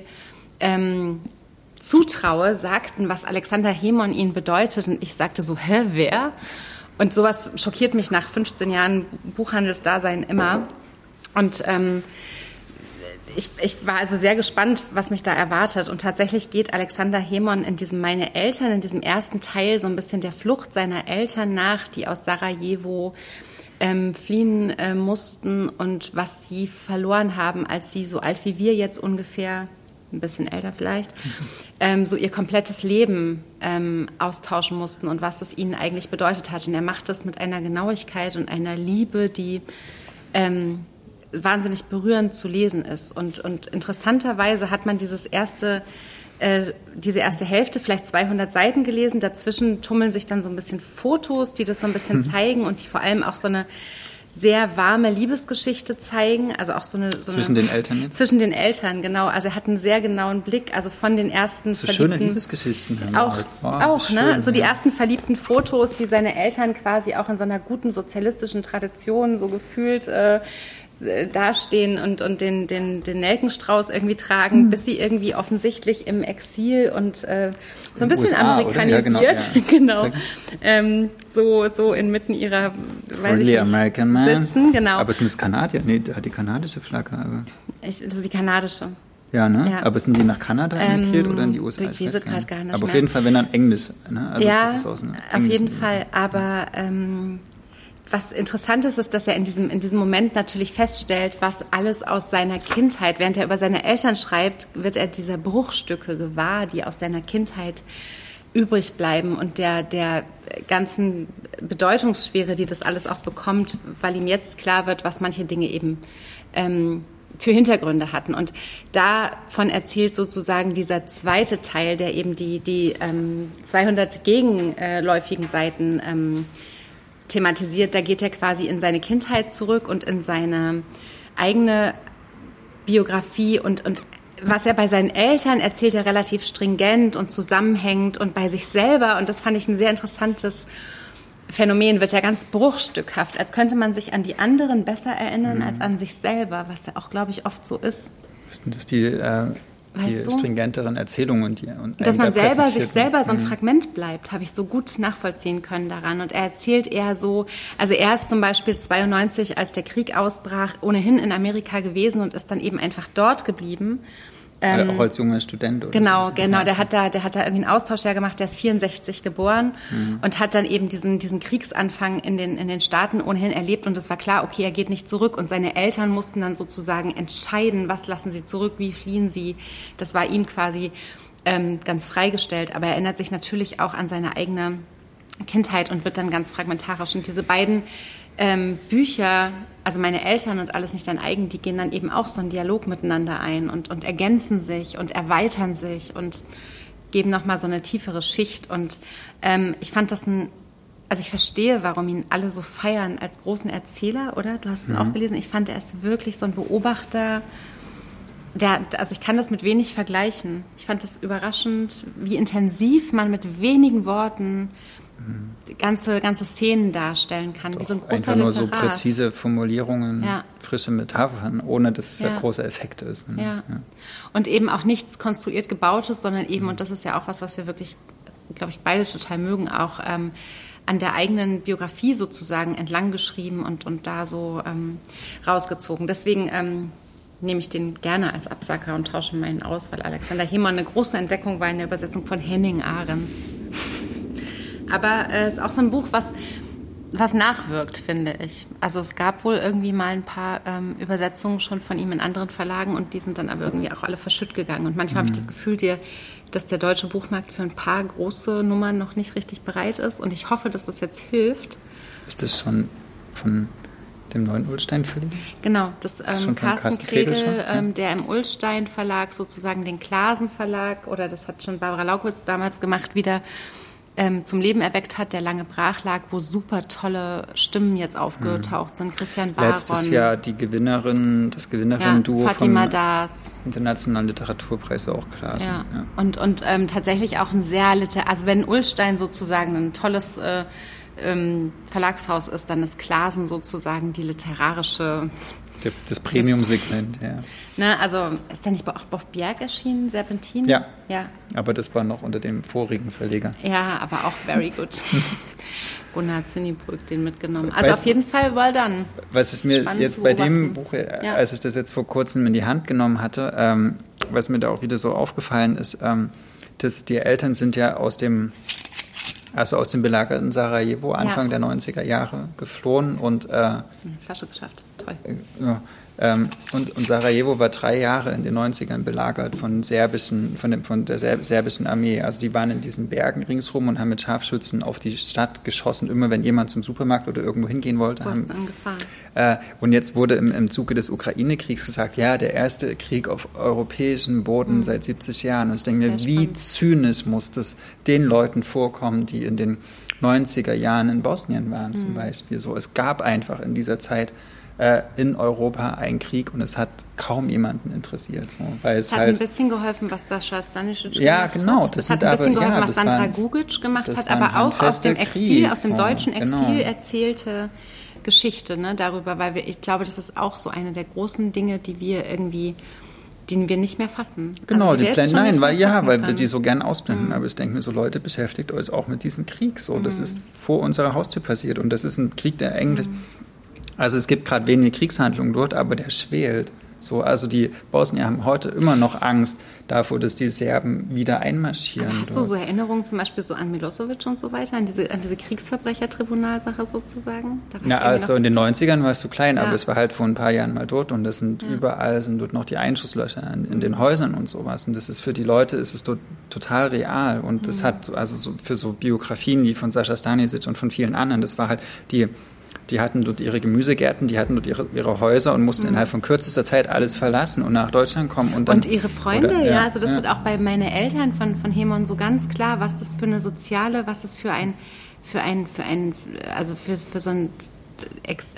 ähm, zutraue, sagten, was Alexander Hemon ihnen bedeutet. Und ich sagte so, hä, wer? Und sowas schockiert mich nach 15 Jahren Buchhandelsdasein immer. Und ähm, ich, ich, war also sehr gespannt, was mich da erwartet. Und tatsächlich geht Alexander Hemon in diesem Meine Eltern, in diesem ersten Teil so ein bisschen der Flucht seiner Eltern nach, die aus Sarajevo ähm, fliehen äh, mussten und was sie verloren haben, als sie so alt wie wir jetzt ungefähr, ein bisschen älter vielleicht, ähm, so ihr komplettes Leben ähm, austauschen mussten und was das ihnen eigentlich bedeutet hat. Und er macht das mit einer Genauigkeit und einer Liebe, die ähm, wahnsinnig berührend zu lesen ist. Und, und interessanterweise hat man dieses erste äh, diese erste Hälfte, vielleicht 200 Seiten gelesen. Dazwischen tummeln sich dann so ein bisschen Fotos, die das so ein bisschen hm. zeigen und die vor allem auch so eine sehr warme Liebesgeschichte zeigen, also auch so eine so zwischen eine, den Eltern jetzt? zwischen den Eltern genau. Also er hat einen sehr genauen Blick, also von den ersten so schöne Liebesgeschichten auch wow, auch schön, ne so die ersten verliebten Fotos, wie seine Eltern quasi auch in so einer guten sozialistischen Tradition so gefühlt äh, dastehen und, und den, den, den Nelkenstrauß irgendwie tragen, hm. bis sie irgendwie offensichtlich im Exil und äh, so ein bisschen USA, amerikanisiert, ja, genau, ja. genau. Ähm, so, so inmitten ihrer weiß ich nicht, American Man. sitzen. Genau. Aber sind es Kanadier? Nee, hat die kanadische Flagge. Aber. Ich, das ist die kanadische. Ja, ne? Ja. Aber sind die nach Kanada emigriert ähm, oder in die USA? Ich weiß gerade gar nicht. Aber mehr. auf jeden Fall, wenn dann Englisch. Ne? Also ja, auf jeden Fall. Aber ähm, was interessant ist, ist, dass er in diesem, in diesem Moment natürlich feststellt, was alles aus seiner Kindheit, während er über seine Eltern schreibt, wird er dieser Bruchstücke gewahr, die aus seiner Kindheit übrig bleiben und der, der ganzen Bedeutungsschwere, die das alles auch bekommt, weil ihm jetzt klar wird, was manche Dinge eben ähm, für Hintergründe hatten. Und davon erzählt sozusagen dieser zweite Teil, der eben die, die ähm, 200 gegenläufigen Seiten ähm, thematisiert. Da geht er quasi in seine Kindheit zurück und in seine eigene Biografie und, und was er bei seinen Eltern erzählt, er relativ stringent und zusammenhängend und bei sich selber. Und das fand ich ein sehr interessantes Phänomen, wird ja ganz bruchstückhaft, als könnte man sich an die anderen besser erinnern mhm. als an sich selber, was ja auch, glaube ich, oft so ist. Wissen das die äh, die du? stringenteren Erzählungen. Die, und Dass man selber sich selber so ein Fragment bleibt, habe ich so gut nachvollziehen können daran. Und er erzählt eher so, also er ist zum Beispiel 92, als der Krieg ausbrach, ohnehin in Amerika gewesen und ist dann eben einfach dort geblieben. Äh, auch als junger Student. Oder Genau, so. genau. Der hat da, der hat da irgendwie einen Austausch ja gemacht. Der ist 64 geboren und hat dann eben diesen, diesen Kriegsanfang in den, in den Staaten ohnehin erlebt. Und es war klar, okay, er geht nicht zurück. Und seine Eltern mussten dann sozusagen entscheiden, was lassen sie zurück, wie fliehen sie. Das war ihm quasi ähm, ganz freigestellt. Aber er erinnert sich natürlich auch an seine eigene Kindheit und wird dann ganz fragmentarisch. Und diese beiden ähm, Bücher, also meine Eltern und alles nicht dein eigen, die gehen dann eben auch so einen Dialog miteinander ein und, und ergänzen sich und erweitern sich und geben nochmal so eine tiefere Schicht. Und ähm, ich fand das ein, also ich verstehe, warum ihn alle so feiern als großen Erzähler, oder? Du hast es auch gelesen. Ich fand, er ist wirklich so ein Beobachter. Der, also ich kann das mit wenig vergleichen. Ich fand das überraschend, wie intensiv man mit wenigen Worten ganze, ganze Szenen darstellen kann, wie so ein großer Einfach nur so präzise Formulierungen, Ja. frische Metaphern, ohne dass es Ja. der große Effekt ist. ne? Ja. Und eben auch nichts konstruiert gebautes, sondern eben, und das ist ja auch was, was wir wirklich, glaube ich, beide total mögen, auch ähm, an der eigenen Biografie sozusagen entlang geschrieben und, und da so ähm, rausgezogen. Deswegen ähm, nehme ich den gerne als Absacker und tausche meinen aus, weil Alexander Hehmann eine große Entdeckung war in der Übersetzung von Henning Ahrens. Aber es ist auch so ein Buch, was, was nachwirkt, finde ich. Also es gab wohl irgendwie mal ein paar ähm, Übersetzungen schon von ihm in anderen Verlagen und die sind dann aber irgendwie auch alle verschütt gegangen. Und manchmal habe ich das Gefühl, dir, dass der deutsche Buchmarkt für ein paar große Nummern noch nicht richtig bereit ist. Und ich hoffe, dass das jetzt hilft. Ist das schon von dem neuen Ulstein Verlag? Genau, das ähm, von Carsten Carsten Kregel ja. ähm, der im Ulstein Verlag sozusagen den Klasen Verlag oder das hat schon Barbara Laukowitz damals gemacht, wieder ähm, zum Leben erweckt hat, der lange brach lag, wo super tolle Stimmen jetzt aufgetaucht sind. Christian Baron. Letztes Jahr die Gewinnerin, das ja, Gewinnerinnen-Duo Fatima vom Das. Internationalen Literaturpreis auch klar. Ja. Ja. Und, und ähm, tatsächlich auch ein sehr liter also wenn Ulstein sozusagen ein tolles äh, ähm, Verlagshaus ist, dann ist Klasen sozusagen die literarische Der- Das Premium-Segment, ja. Ne, also ist da nicht auch Boff Bjerg erschienen, Serpentin? Ja. Ja, Aber das war noch unter dem vorigen Verleger. ja aber auch very good. Gunnar Zinnibrück den mitgenommen. Also Weißt- auf jeden Fall well done. Was es mir jetzt bei dem. Buch, äh, Ja. als ich das jetzt vor kurzem in die Hand genommen hatte, ähm, was mir da auch wieder so aufgefallen ist, ähm, dass die Eltern sind ja aus dem, also aus dem belagerten Sarajevo Anfang der 90er Jahre geflohen und äh, Eine Flasche geschafft. Toll. ja, ähm, und, und Sarajevo war drei Jahre in den 90ern belagert von serbischen, von, dem, von der Ser- serbischen Armee. Also die waren in diesen Bergen ringsrum und haben mit Scharfschützen auf die Stadt geschossen, immer wenn jemand zum Supermarkt oder irgendwo hingehen wollte. Du haben, äh, und jetzt wurde im, im Zuge des Ukraine-Kriegs gesagt, ja, der erste Krieg auf europäischem Boden seit 70 Jahren. Und ich denke mir, Mhm. Wie spannend. zynisch muss das den Leuten vorkommen, die in den 90er Jahren in Bosnien waren zum Mhm. Beispiel. So, es gab einfach in dieser Zeit äh, in Europa einen Krieg und es hat kaum jemanden interessiert. So, weil es Es hat halt ein bisschen geholfen, was Sascha Stanisic Ja, gemacht genau, hat. das Es hat ein bisschen aber- ja, geholfen, was das Sandra waren- Gugic gemacht hat, aber auch aus dem Exil, Krieg, aus dem so, deutschen genau. Exil erzählte Geschichte ne, darüber, weil wir, ich glaube, das ist auch so eine der großen Dinge, die wir irgendwie, den wir nicht mehr fassen. Genau, Also, die schon nein, nicht weil mehr ja, weil wir die so gern Mhm. ausblenden. Aber ich denke mir so, Leute, beschäftigt euch auch mit diesem Krieg. So, das ist vor unserer Haustür passiert und das ist ein Krieg, der eigentlich, Mhm. Also es gibt gerade wenige Kriegshandlungen dort, aber der schwelt. So, also die Bosnier haben heute immer noch Angst davor, dass die Serben wieder einmarschieren. Aber hast du dort. so Erinnerungen zum Beispiel so an Milosevic und so weiter, an diese, an diese Kriegsverbrechertribunalsache sozusagen? Irgendwie also in den 90ern warst du klein, Ja. aber es war halt vor ein paar Jahren mal dort und das sind überall sind dort noch die Einschusslöcher in, in Mhm. den Häusern und sowas. Und das ist für die Leute ist es dort total real und das Mhm. hat so, also so für so Biografien wie von Sascha Stanisic und von vielen anderen, das war halt die die hatten dort ihre Gemüsegärten, die hatten dort ihre, ihre Häuser und mussten innerhalb von kürzester Zeit alles verlassen und nach Deutschland kommen. Und, dann, Mhm. Und ihre Freunde, oder- ja, also das wird auch bei meinen Eltern von, von Hemon so ganz klar, was das für eine soziale, was das für ein, für ein, für ein, also für, für so ein,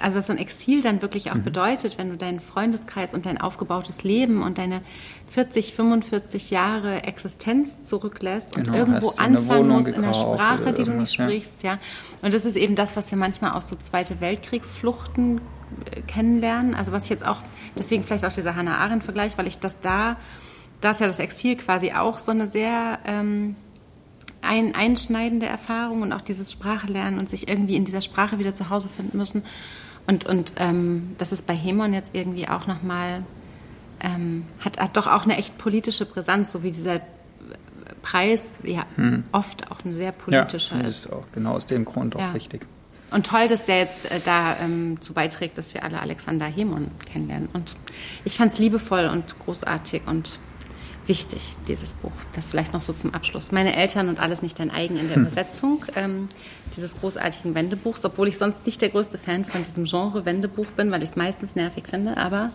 also was so ein Exil dann wirklich auch Mhm. bedeutet, wenn du deinen Freundeskreis und dein aufgebautes Leben und deine 40, 45 Jahre Existenz zurücklässt und Genau, irgendwo du eine anfangen musst in einer gekauft Sprache, die du nicht ja. sprichst, ja. Und das ist eben das, was wir manchmal aus so Zweite Weltkriegsfluchten äh, kennenlernen. Also was ich jetzt auch, deswegen vielleicht auch dieser Hannah Arendt-Vergleich, weil ich das da da ist ja das Exil quasi auch so eine sehr ähm, ein, einschneidende Erfahrung und auch dieses Sprachelernen und sich irgendwie in dieser Sprache wieder zu Hause finden müssen. Und, und ähm, das ist bei Hemon jetzt irgendwie auch nochmal, ähm, hat, hat doch auch eine echt politische Brisanz, so wie dieser Preis ja hm. oft auch eine sehr politische ja, ist. auch genau aus dem Grund auch ja. wichtig. Und toll, dass der jetzt äh, dazu ähm, beiträgt, dass wir alle Alexander Hemon kennenlernen. Und ich fand es liebevoll und großartig und wichtig, dieses Buch. Das vielleicht noch so zum Abschluss. Meine Eltern und alles nicht dein eigen in der hm. Übersetzung ähm, dieses großartigen Wendebuchs, obwohl ich sonst nicht der größte Fan von diesem Genre Wendebuch bin, weil ich es meistens nervig finde. Aber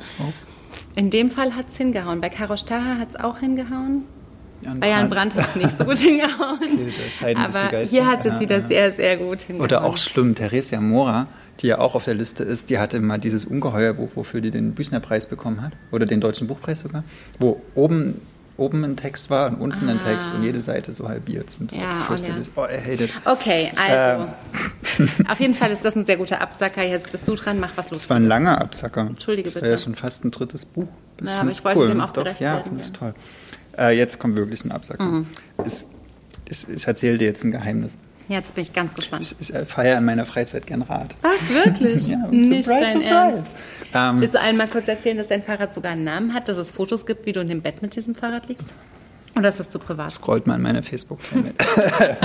in dem Fall hat es hingehauen. Bei Karosh Taha hat es auch hingehauen. Jan Bei Jan Brandt hat es nicht so gut hingehauen. Okay, Aber hier hat es jetzt ja, wieder ja. sehr, sehr gut hingehauen. Oder auch schlimm, Theresia Mora, die ja auch auf der Liste ist, die hatte mal dieses Ungeheuerbuch, wofür die den Büchnerpreis bekommen hat. Oder den Deutschen Buchpreis sogar. Wo oben oben ein Text war und unten ah. ein Text und jede Seite so halbiert. Und so ja, fürchterlich. Oh, er hatet. Okay, also. Ähm. Auf jeden Fall ist das ein sehr guter Absacker. Jetzt bist du dran, mach was los. Das war ein langer Absacker. Entschuldige das bitte. Das war ja schon fast ein drittes Buch. Das ja, aber ich wollte cool. dem auch gerecht Doch, ja, finde ich toll. Äh, jetzt kommt wirklich ein Absacker. Mhm. Ich, ich, ich erzähle dir jetzt ein Geheimnis. Jetzt bin ich ganz gespannt. Ich, ich feiere in meiner Freizeit gern Rad. Was, wirklich? ja, Nicht surprise, dein surprise. Ähm, Willst du allen mal kurz erzählen, dass dein Fahrrad sogar einen Namen hat, dass es Fotos gibt, wie du in dem Bett mit diesem Fahrrad liegst? Oder ist das zu privat? Scrollt mal in meiner Facebook-Timeline.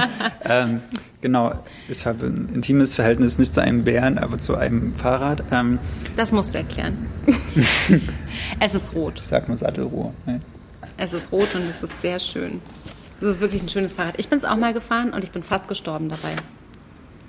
ähm, genau, ich habe ein intimes Verhältnis nicht zu einem Bären, aber zu einem Fahrrad. Ähm, das musst du erklären. es ist rot. Ich sag nur Sattelruhe. Ne? Es ist rot und es ist sehr schön. Es ist wirklich ein schönes Fahrrad. Ich bin es auch mal gefahren und ich bin fast gestorben dabei.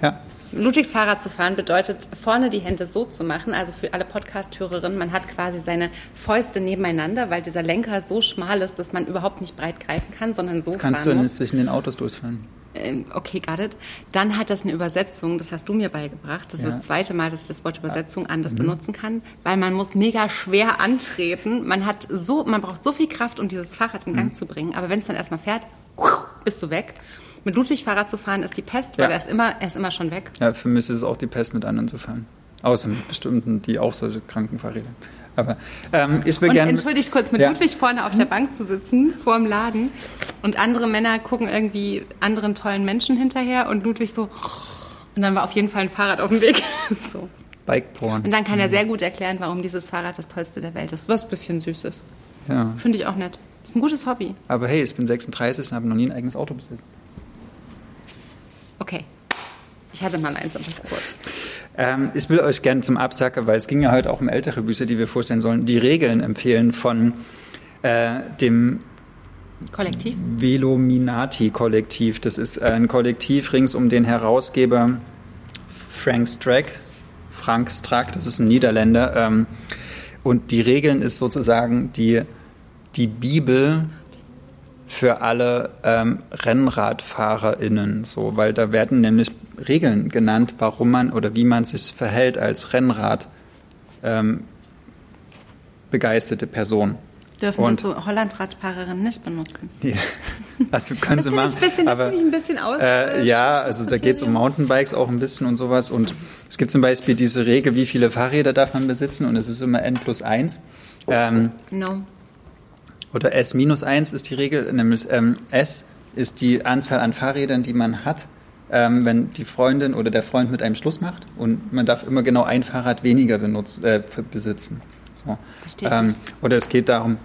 Ja. Ludwigs Fahrrad zu fahren bedeutet, vorne die Hände so zu machen, also für alle Podcast-Hörerinnen, man hat quasi seine Fäuste nebeneinander, weil dieser Lenker so schmal ist, dass man überhaupt nicht breit greifen kann, sondern so das kannst fahren du nicht zwischen den Autos durchfahren. Ähm, okay, got it. Dann hat das eine Übersetzung, das hast du mir beigebracht. Das ja. ist das zweite Mal, dass ich das Wort Übersetzung anders mhm. benutzen kann, weil man muss mega schwer antreten. Man hat so, man braucht so viel Kraft, um dieses Fahrrad in Gang mhm. zu bringen. Aber wenn es dann erstmal fährt, bist du weg. Mit Ludwig Fahrrad zu fahren ist die Pest, weil ja. er, ist immer, er ist immer schon weg. Ja, für mich ist es auch die Pest, mit anderen zu fahren. Außer mit bestimmten, die auch solche kranken Fahrräder. Aber ähm, ich will gerne. Entschuldigt kurz, mit ja. Ludwig vorne auf der Bank zu sitzen, vor dem Laden und andere Männer gucken irgendwie anderen tollen Menschen hinterher und Ludwig so. Und dann war auf jeden Fall ein Fahrrad auf dem Weg. so. Bike-Porn. Und dann kann er mhm. sehr gut erklären, warum dieses Fahrrad das tollste der Welt ist. Was ein bisschen süß ist. Ja. Finde ich auch nett. Ist ein gutes Hobby. Aber hey, ich bin 36 und habe noch nie ein eigenes Auto besessen. Okay. Ich hatte mal eins, aber kurz. Ähm, ich will euch gerne zum Absacker, weil es ging ja heute auch um ältere Bücher, die wir vorstellen sollen, die Regeln empfehlen von äh, dem Kollektiv? Velominati-Kollektiv. Das ist ein Kollektiv rings um den Herausgeber Frank Strack. Frank Strack, das ist ein Niederländer. Ähm, und die Regeln ist sozusagen die, die Bibel für alle ähm, RennradfahrerInnen, so, weil da werden nämlich Regeln genannt, warum man oder wie man sich verhält als Rennrad ähm, begeisterte Person. Dürfen und, das so Hollandradfahrerinnen nicht benutzen? Ja. Also können sie machen. Bisschen, aber, das ein bisschen aus. Äh, ja, also da geht es um Mountainbikes auch ein bisschen und sowas. Und es gibt zum Beispiel diese Regel, wie viele Fahrräder darf man besitzen und es ist immer N plus 1. Ähm, no oder S minus 1 ist die Regel, nämlich ähm, S ist die Anzahl an Fahrrädern, die man hat, ähm, wenn die Freundin oder der Freund mit einem Schluss macht und man darf immer genau ein Fahrrad weniger benutzt, äh, besitzen. So. Verstehe ähm, Oder es geht darum,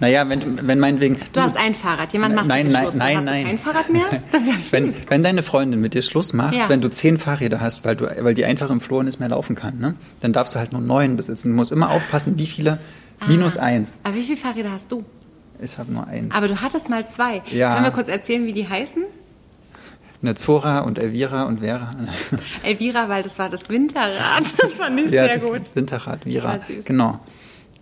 naja, wenn, wenn meinetwegen. Du hast ein Fahrrad, jemand macht nein, mit dir nein, Schluss. Nein, hast nein, kein Fahrrad mehr? Das ist ja wenn, wenn deine Freundin mit dir Schluss macht, ja. wenn du zehn Fahrräder hast, weil, du, weil die einfach im Flur nicht mehr laufen kann, ne? dann darfst du halt nur neun besitzen. Du musst immer aufpassen, wie viele ah. minus eins. Aber wie viele Fahrräder hast du? Ich habe nur eins. Aber du hattest mal zwei. Ja. Können wir kurz erzählen, wie die heißen? Eine Zora und Elvira und Vera. Elvira, weil das war das Winterrad. Das fand ich ja, sehr das gut. Winterrad, Vira. Genau.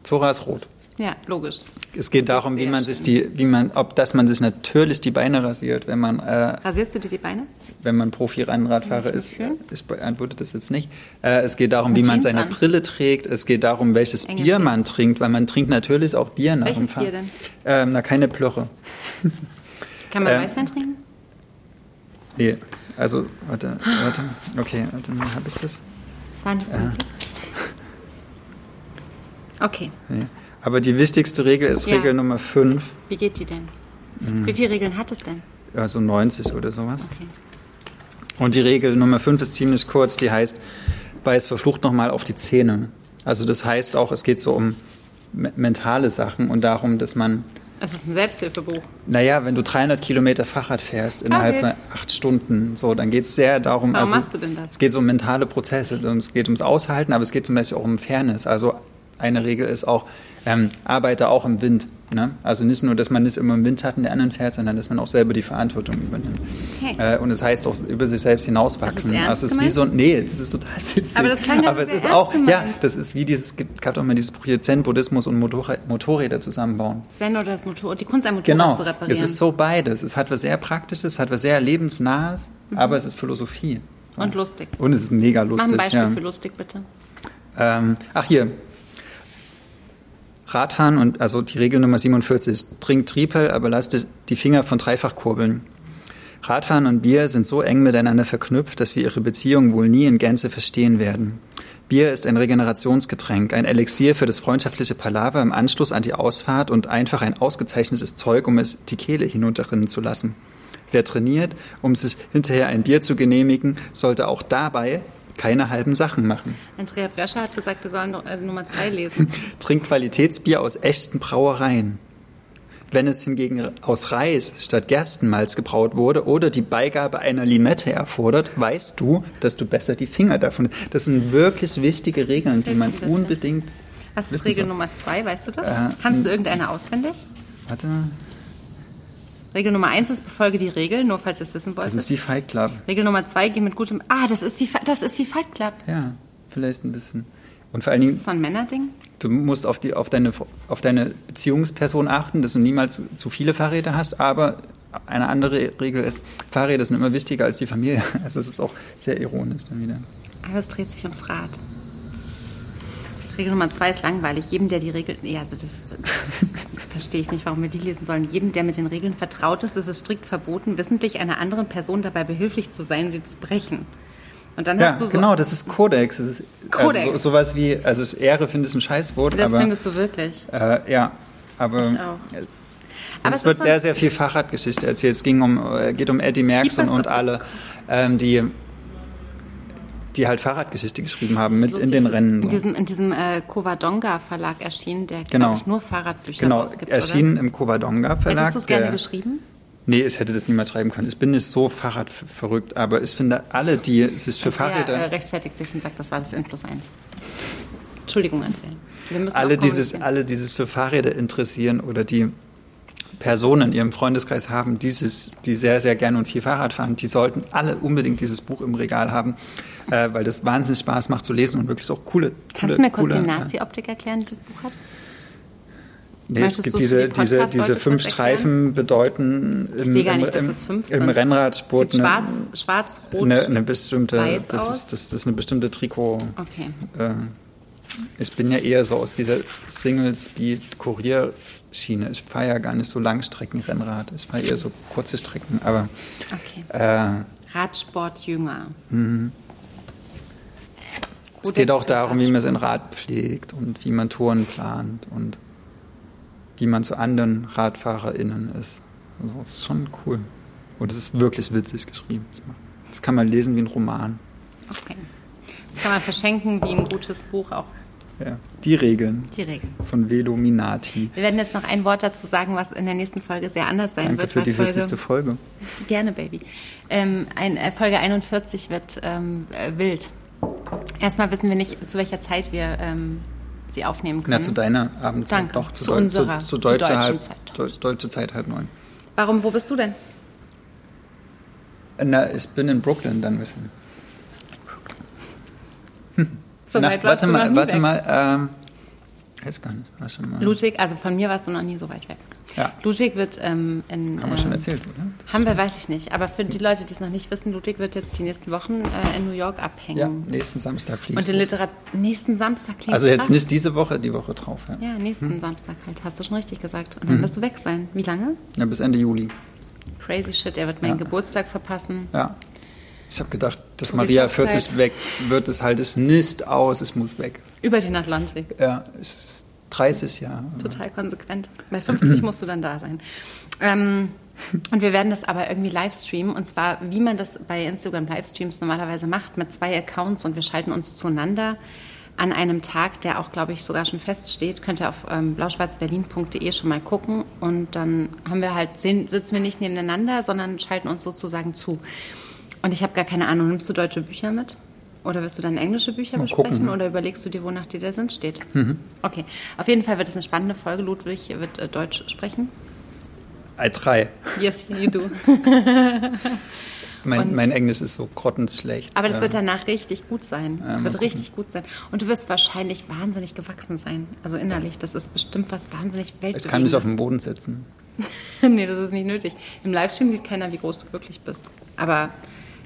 Zora ist rot. Ja, logisch. Es geht darum, wie man sich die, wie man, ob dass man sich natürlich die Beine rasiert, wenn man. Äh, Rasierst du dir die Beine? Wenn man Profi-Rennradfahrer ist. Ich beantworte das jetzt nicht. Äh, es geht darum, wie man seine an. Brille trägt. Es geht darum, welches Enge Bier Jeans. man trinkt, weil man trinkt natürlich auch Bier nach welches dem Fahren. Bier denn? Ähm, na, keine Plörre. Kann man ähm, Weißwein trinken? Nee, also, warte, warte. Okay, warte mal, habe ich das? Was war das? Äh. Okay. Nee. Aber die wichtigste Regel ist Ja. Regel Nummer 5, Wie geht die denn? Mhm. Wie viele Regeln hat es denn? also 90 oder sowas. Okay. Und die Regel Nummer 5 ist ziemlich kurz, die heißt, beiß verflucht nochmal auf die Zähne. Also das heißt auch, es geht so um me mentale Sachen und darum, dass man, Es ist ein Selbsthilfebuch. naja, wenn du 300 Kilometer Fahrrad fährst innerhalb von acht Stunden, so, dann geht es sehr darum, Warum also machst du denn das? es geht so um mentale Prozesse, es geht ums Aushalten, aber es geht zum Beispiel auch um Fairness. Also eine Regel ist auch, ähm, arbeite auch im Wind. Ne? Also nicht nur, dass man nicht immer im Windschatten der anderen fährt, sondern dass man auch selber die Verantwortung übernimmt. Okay. Äh, und es heißt auch über sich selbst hinauswachsen. Das ist ernst also es ist wie so ein, nee, das ist total witzig. Aber das gerade Aber es ist auch, ja, gemeint. das ist wie dieses, es gibt- gab doch mal dieses Buch hier Zen-Buddhismus und Motorrad, Motorräder zusammenbauen. Zen oder das Motor, die Kunst, ein Motorrad Genau, zu reparieren. es ist so beides. Es hat was sehr Praktisches, es hat was sehr Lebensnahes, aber es ist Philosophie. Und lustig. Und es ist mega Mach lustig. ein Beispiel ja. für lustig, bitte. Ähm, ach hier. Radfahren und also die Regel Nummer 47. Trink Triepel, aber lass die- die Finger von Dreifachkurbeln. Radfahren und Bier sind so eng miteinander verknüpft, dass wir ihre Beziehung wohl nie in Gänze verstehen werden. Bier ist ein Regenerationsgetränk, ein Elixier für das freundschaftliche Palaver im Anschluss an die Ausfahrt und einfach ein ausgezeichnetes Zeug, um es die Kehle hinunterrinnen zu lassen. Wer trainiert, um sich hinterher ein Bier zu genehmigen, sollte auch dabei keine halben Sachen machen. Andrea Brescher hat gesagt, wir sollen äh, Nummer zwei lesen. Trink Qualitätsbier aus echten Brauereien. Wenn es hingegen aus Reis statt Gerstenmalz gebraut wurde oder die Beigabe einer Limette erfordert, weißt du, dass du besser die Finger davon. Das sind wirklich wichtige Regeln, die man unbedingt. Was ist Regel soll. Nummer zwei, weißt du das? Äh, Kannst du irgendeine auswendig? Warte, Regel Nummer eins ist, befolge die Regel, nur falls ihr es wissen das wolltet. ist wie Fight Club. Regel Nummer zwei, geh mit gutem... Ah, das ist wie, das ist wie Fight Club. Ja, vielleicht ein bisschen. Und vor allen Das Dingen, ist so ein Männerding. du musst auf, die, auf, deine, auf deine Beziehungsperson achten, dass du niemals zu viele Fahrräder hast, aber eine andere Regel ist, Fahrräder sind immer wichtiger als die Familie. Also es ist auch sehr ironisch dann wieder. Aber es dreht sich ums Rad. Regel Nummer zwei ist langweilig. Jedem, der die Regeln. Ja, also das, das, das verstehe ich nicht, warum wir die lesen sollen. Jedem, der mit den Regeln vertraut ist, ist es strikt verboten, wissentlich einer anderen Person dabei behilflich zu sein, sie zu brechen. Und dann Ja, hast du so. genau, das ist Kodex. Das ist Kodex. Also so, sowas wie, also Ehre finde ich ein Scheißwort, Das aber findest du wirklich. äh, ja, aber Ich auch. es, Aber es wird sehr, sehr viel Fahrradgeschichte erzählt. Es ging um, äh, geht um Eddie Merckx und, und alle, ähm, die, die halt Fahrradgeschichte geschrieben haben mit in den es ist Rennen. In diesem, in diesem äh, Covadonga Verlag erschienen, der, Genau. glaube ich, nur Fahrradbücher Genau, rausgibt. erschienen Oder? im Covadonga Verlag. Hättest du es gerne der- geschrieben? Nee, ich hätte das niemals schreiben können. Ich bin nicht so Fahrradverrückt, aber ich finde, alle, die sich für Der Fahrräder... äh, rechtfertigt sich und sagt, das war das N plus eins. Entschuldigung, Andrea. Alle dieses, alle dieses für Fahrräder interessieren oder die Personen in ihrem Freundeskreis haben, dieses, die sehr, sehr gerne und viel Fahrrad fahren, die sollten alle unbedingt dieses Buch im Regal haben, äh, weil das wahnsinnig Spaß macht zu lesen und wirklich auch coole, coole Kannst du mir kurz coole, die Nazi-Optik erklären, die das Buch hat? Nee, es Möchtest gibt du diese, diese, diese fünf? Streifen bedeuten im, im, nicht, im, im. Rennradsport Sieht schwarz, eine, schwarz, rot, eine, eine bestimmte, das ist, das, das ist eine bestimmte Trikot. Okay. Äh, ich bin ja eher so aus dieser Single-Speed-Kurierschiene. Ich fahre ja gar nicht so Langstreckenrennrad. Ich fahre eher so kurze Strecken. Aber Okay. äh, Radsport jünger. es geht auch darum, wie man sein Rad pflegt und wie man Touren plant und wie man zu anderen RadfahrerInnen ist. Also, das ist schon cool. Und es ist wirklich witzig geschrieben. Das kann man lesen wie ein Roman. Okay. Das kann man verschenken wie ein gutes Buch auch. Ja. Die Regeln Die Regeln. von Vedominati. Wir werden jetzt noch ein Wort dazu sagen, was in der nächsten Folge sehr anders sein Danke wird. für weil die Folge, 40. Folge. Gerne, Baby. Ähm, ein, äh, Folge 41 wird ähm, äh, wild. Erstmal wissen wir nicht, zu welcher Zeit wir ähm, sie aufnehmen können. Na, zu deiner Abendzeit. Danke. Doch, zu, Zu unserer, zu, zu, deutscher deutschen halb, Zeit. Deu- deutsche Zeit halb neun. Warum, wo bist du denn? Na, ich bin in Brooklyn dann wissen. So Na, weit warte mal, warte weg. mal. Ähm, weiß gar nicht. War schon mal. Ludwig, also von mir warst du noch nie so weit weg. Ja. Ludwig wird ähm, in. Haben wir schon ähm, erzählt, oder? Haben wir, weiß ich nicht. Aber für die Leute, die es noch nicht wissen, Ludwig wird jetzt die nächsten Wochen äh, in New York abhängen. Ja, nächsten Samstag fliegst Und in du. Literat nächsten Samstag klingt Also jetzt krass. nicht diese Woche, die Woche drauf. Ja, Ja, nächsten Hm. Samstag halt, hast du schon richtig gesagt. Und dann wirst du weg sein. Wie lange? ja bis Ende Juli. Crazy shit, er wird meinen Ja. Geburtstag verpassen. Ja. Ich habe gedacht, dass Tobis Maria Hochzeit. 40 weg wird, es halt es nicht aus, es muss weg. Über den Atlantik. Ja, es ist 30 Jahre. Total konsequent. Bei 50 musst du dann da sein. Ähm, und wir werden das aber irgendwie live streamen. Und zwar, wie man das bei Instagram Livestreams normalerweise macht, mit zwei Accounts und wir schalten uns zueinander an einem Tag, der auch, glaube ich, sogar schon feststeht. Könnt ihr auf ähm, blauschwarzberlin.de schon mal gucken. Und dann haben wir halt, sehen, sitzen wir nicht nebeneinander, sondern schalten uns sozusagen zu. Und ich habe gar keine Ahnung, nimmst du deutsche Bücher mit? Oder wirst du dann englische Bücher Mal besprechen? gucken. Oder überlegst du dir, wonach die da sind, steht? Mhm. Okay. Auf jeden Fall wird es eine spannende Folge. Ludwig wird äh, Deutsch sprechen. I try. Yes, you do. Mein, Und- mein Englisch ist so grottenschlecht. Aber das Ja. wird danach richtig gut sein. Ja, Das mal wird richtig gut sein. Und du wirst wahrscheinlich wahnsinnig gewachsen sein. Also innerlich. Das ist bestimmt was wahnsinnig Ich kann mich auf Weltbewegendes. den Boden setzen. nee, das ist nicht nötig. Im Livestream sieht keiner, wie groß du wirklich bist. Aber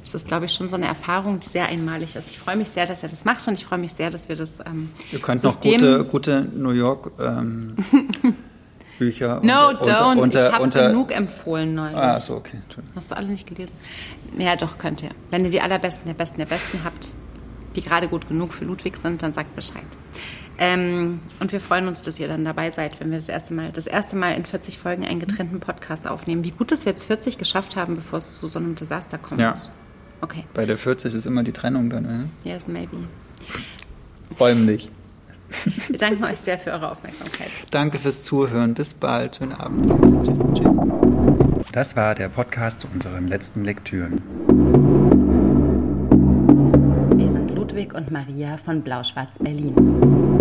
es ist, glaube ich, schon so eine Erfahrung, die sehr einmalig ist. Ich freue mich sehr, dass er das macht und ich freue mich sehr, dass wir das ähm, Ihr könnt noch System... gute, gute New York ähm, Bücher No, unter, don't. unter, ich habe genug empfohlen neulich. Ah, so, okay. Hast du alle nicht gelesen? Ja, doch, könnt ihr. Wenn ihr die allerbesten der Besten der Besten habt, die gerade gut genug für Ludwig sind, dann sagt Bescheid. Ähm, und wir freuen uns, dass ihr dann dabei seid, wenn wir das erste Mal, das erste Mal in 40 Folgen einen getrennten Podcast aufnehmen. Wie gut, dass wir jetzt 40 geschafft haben, bevor es zu so einem Desaster kommt. Ja. Okay. Bei der 40 ist immer die Trennung dann, ne? Yes, maybe. Räumlich. Wir danken euch sehr für eure Aufmerksamkeit. Danke fürs Zuhören. Bis bald. Schönen Abend. Tschüss. Tschüss. Das war der Podcast zu unseren letzten Lektüren. Wir sind Ludwig und Maria von Blau-Schwarz Berlin.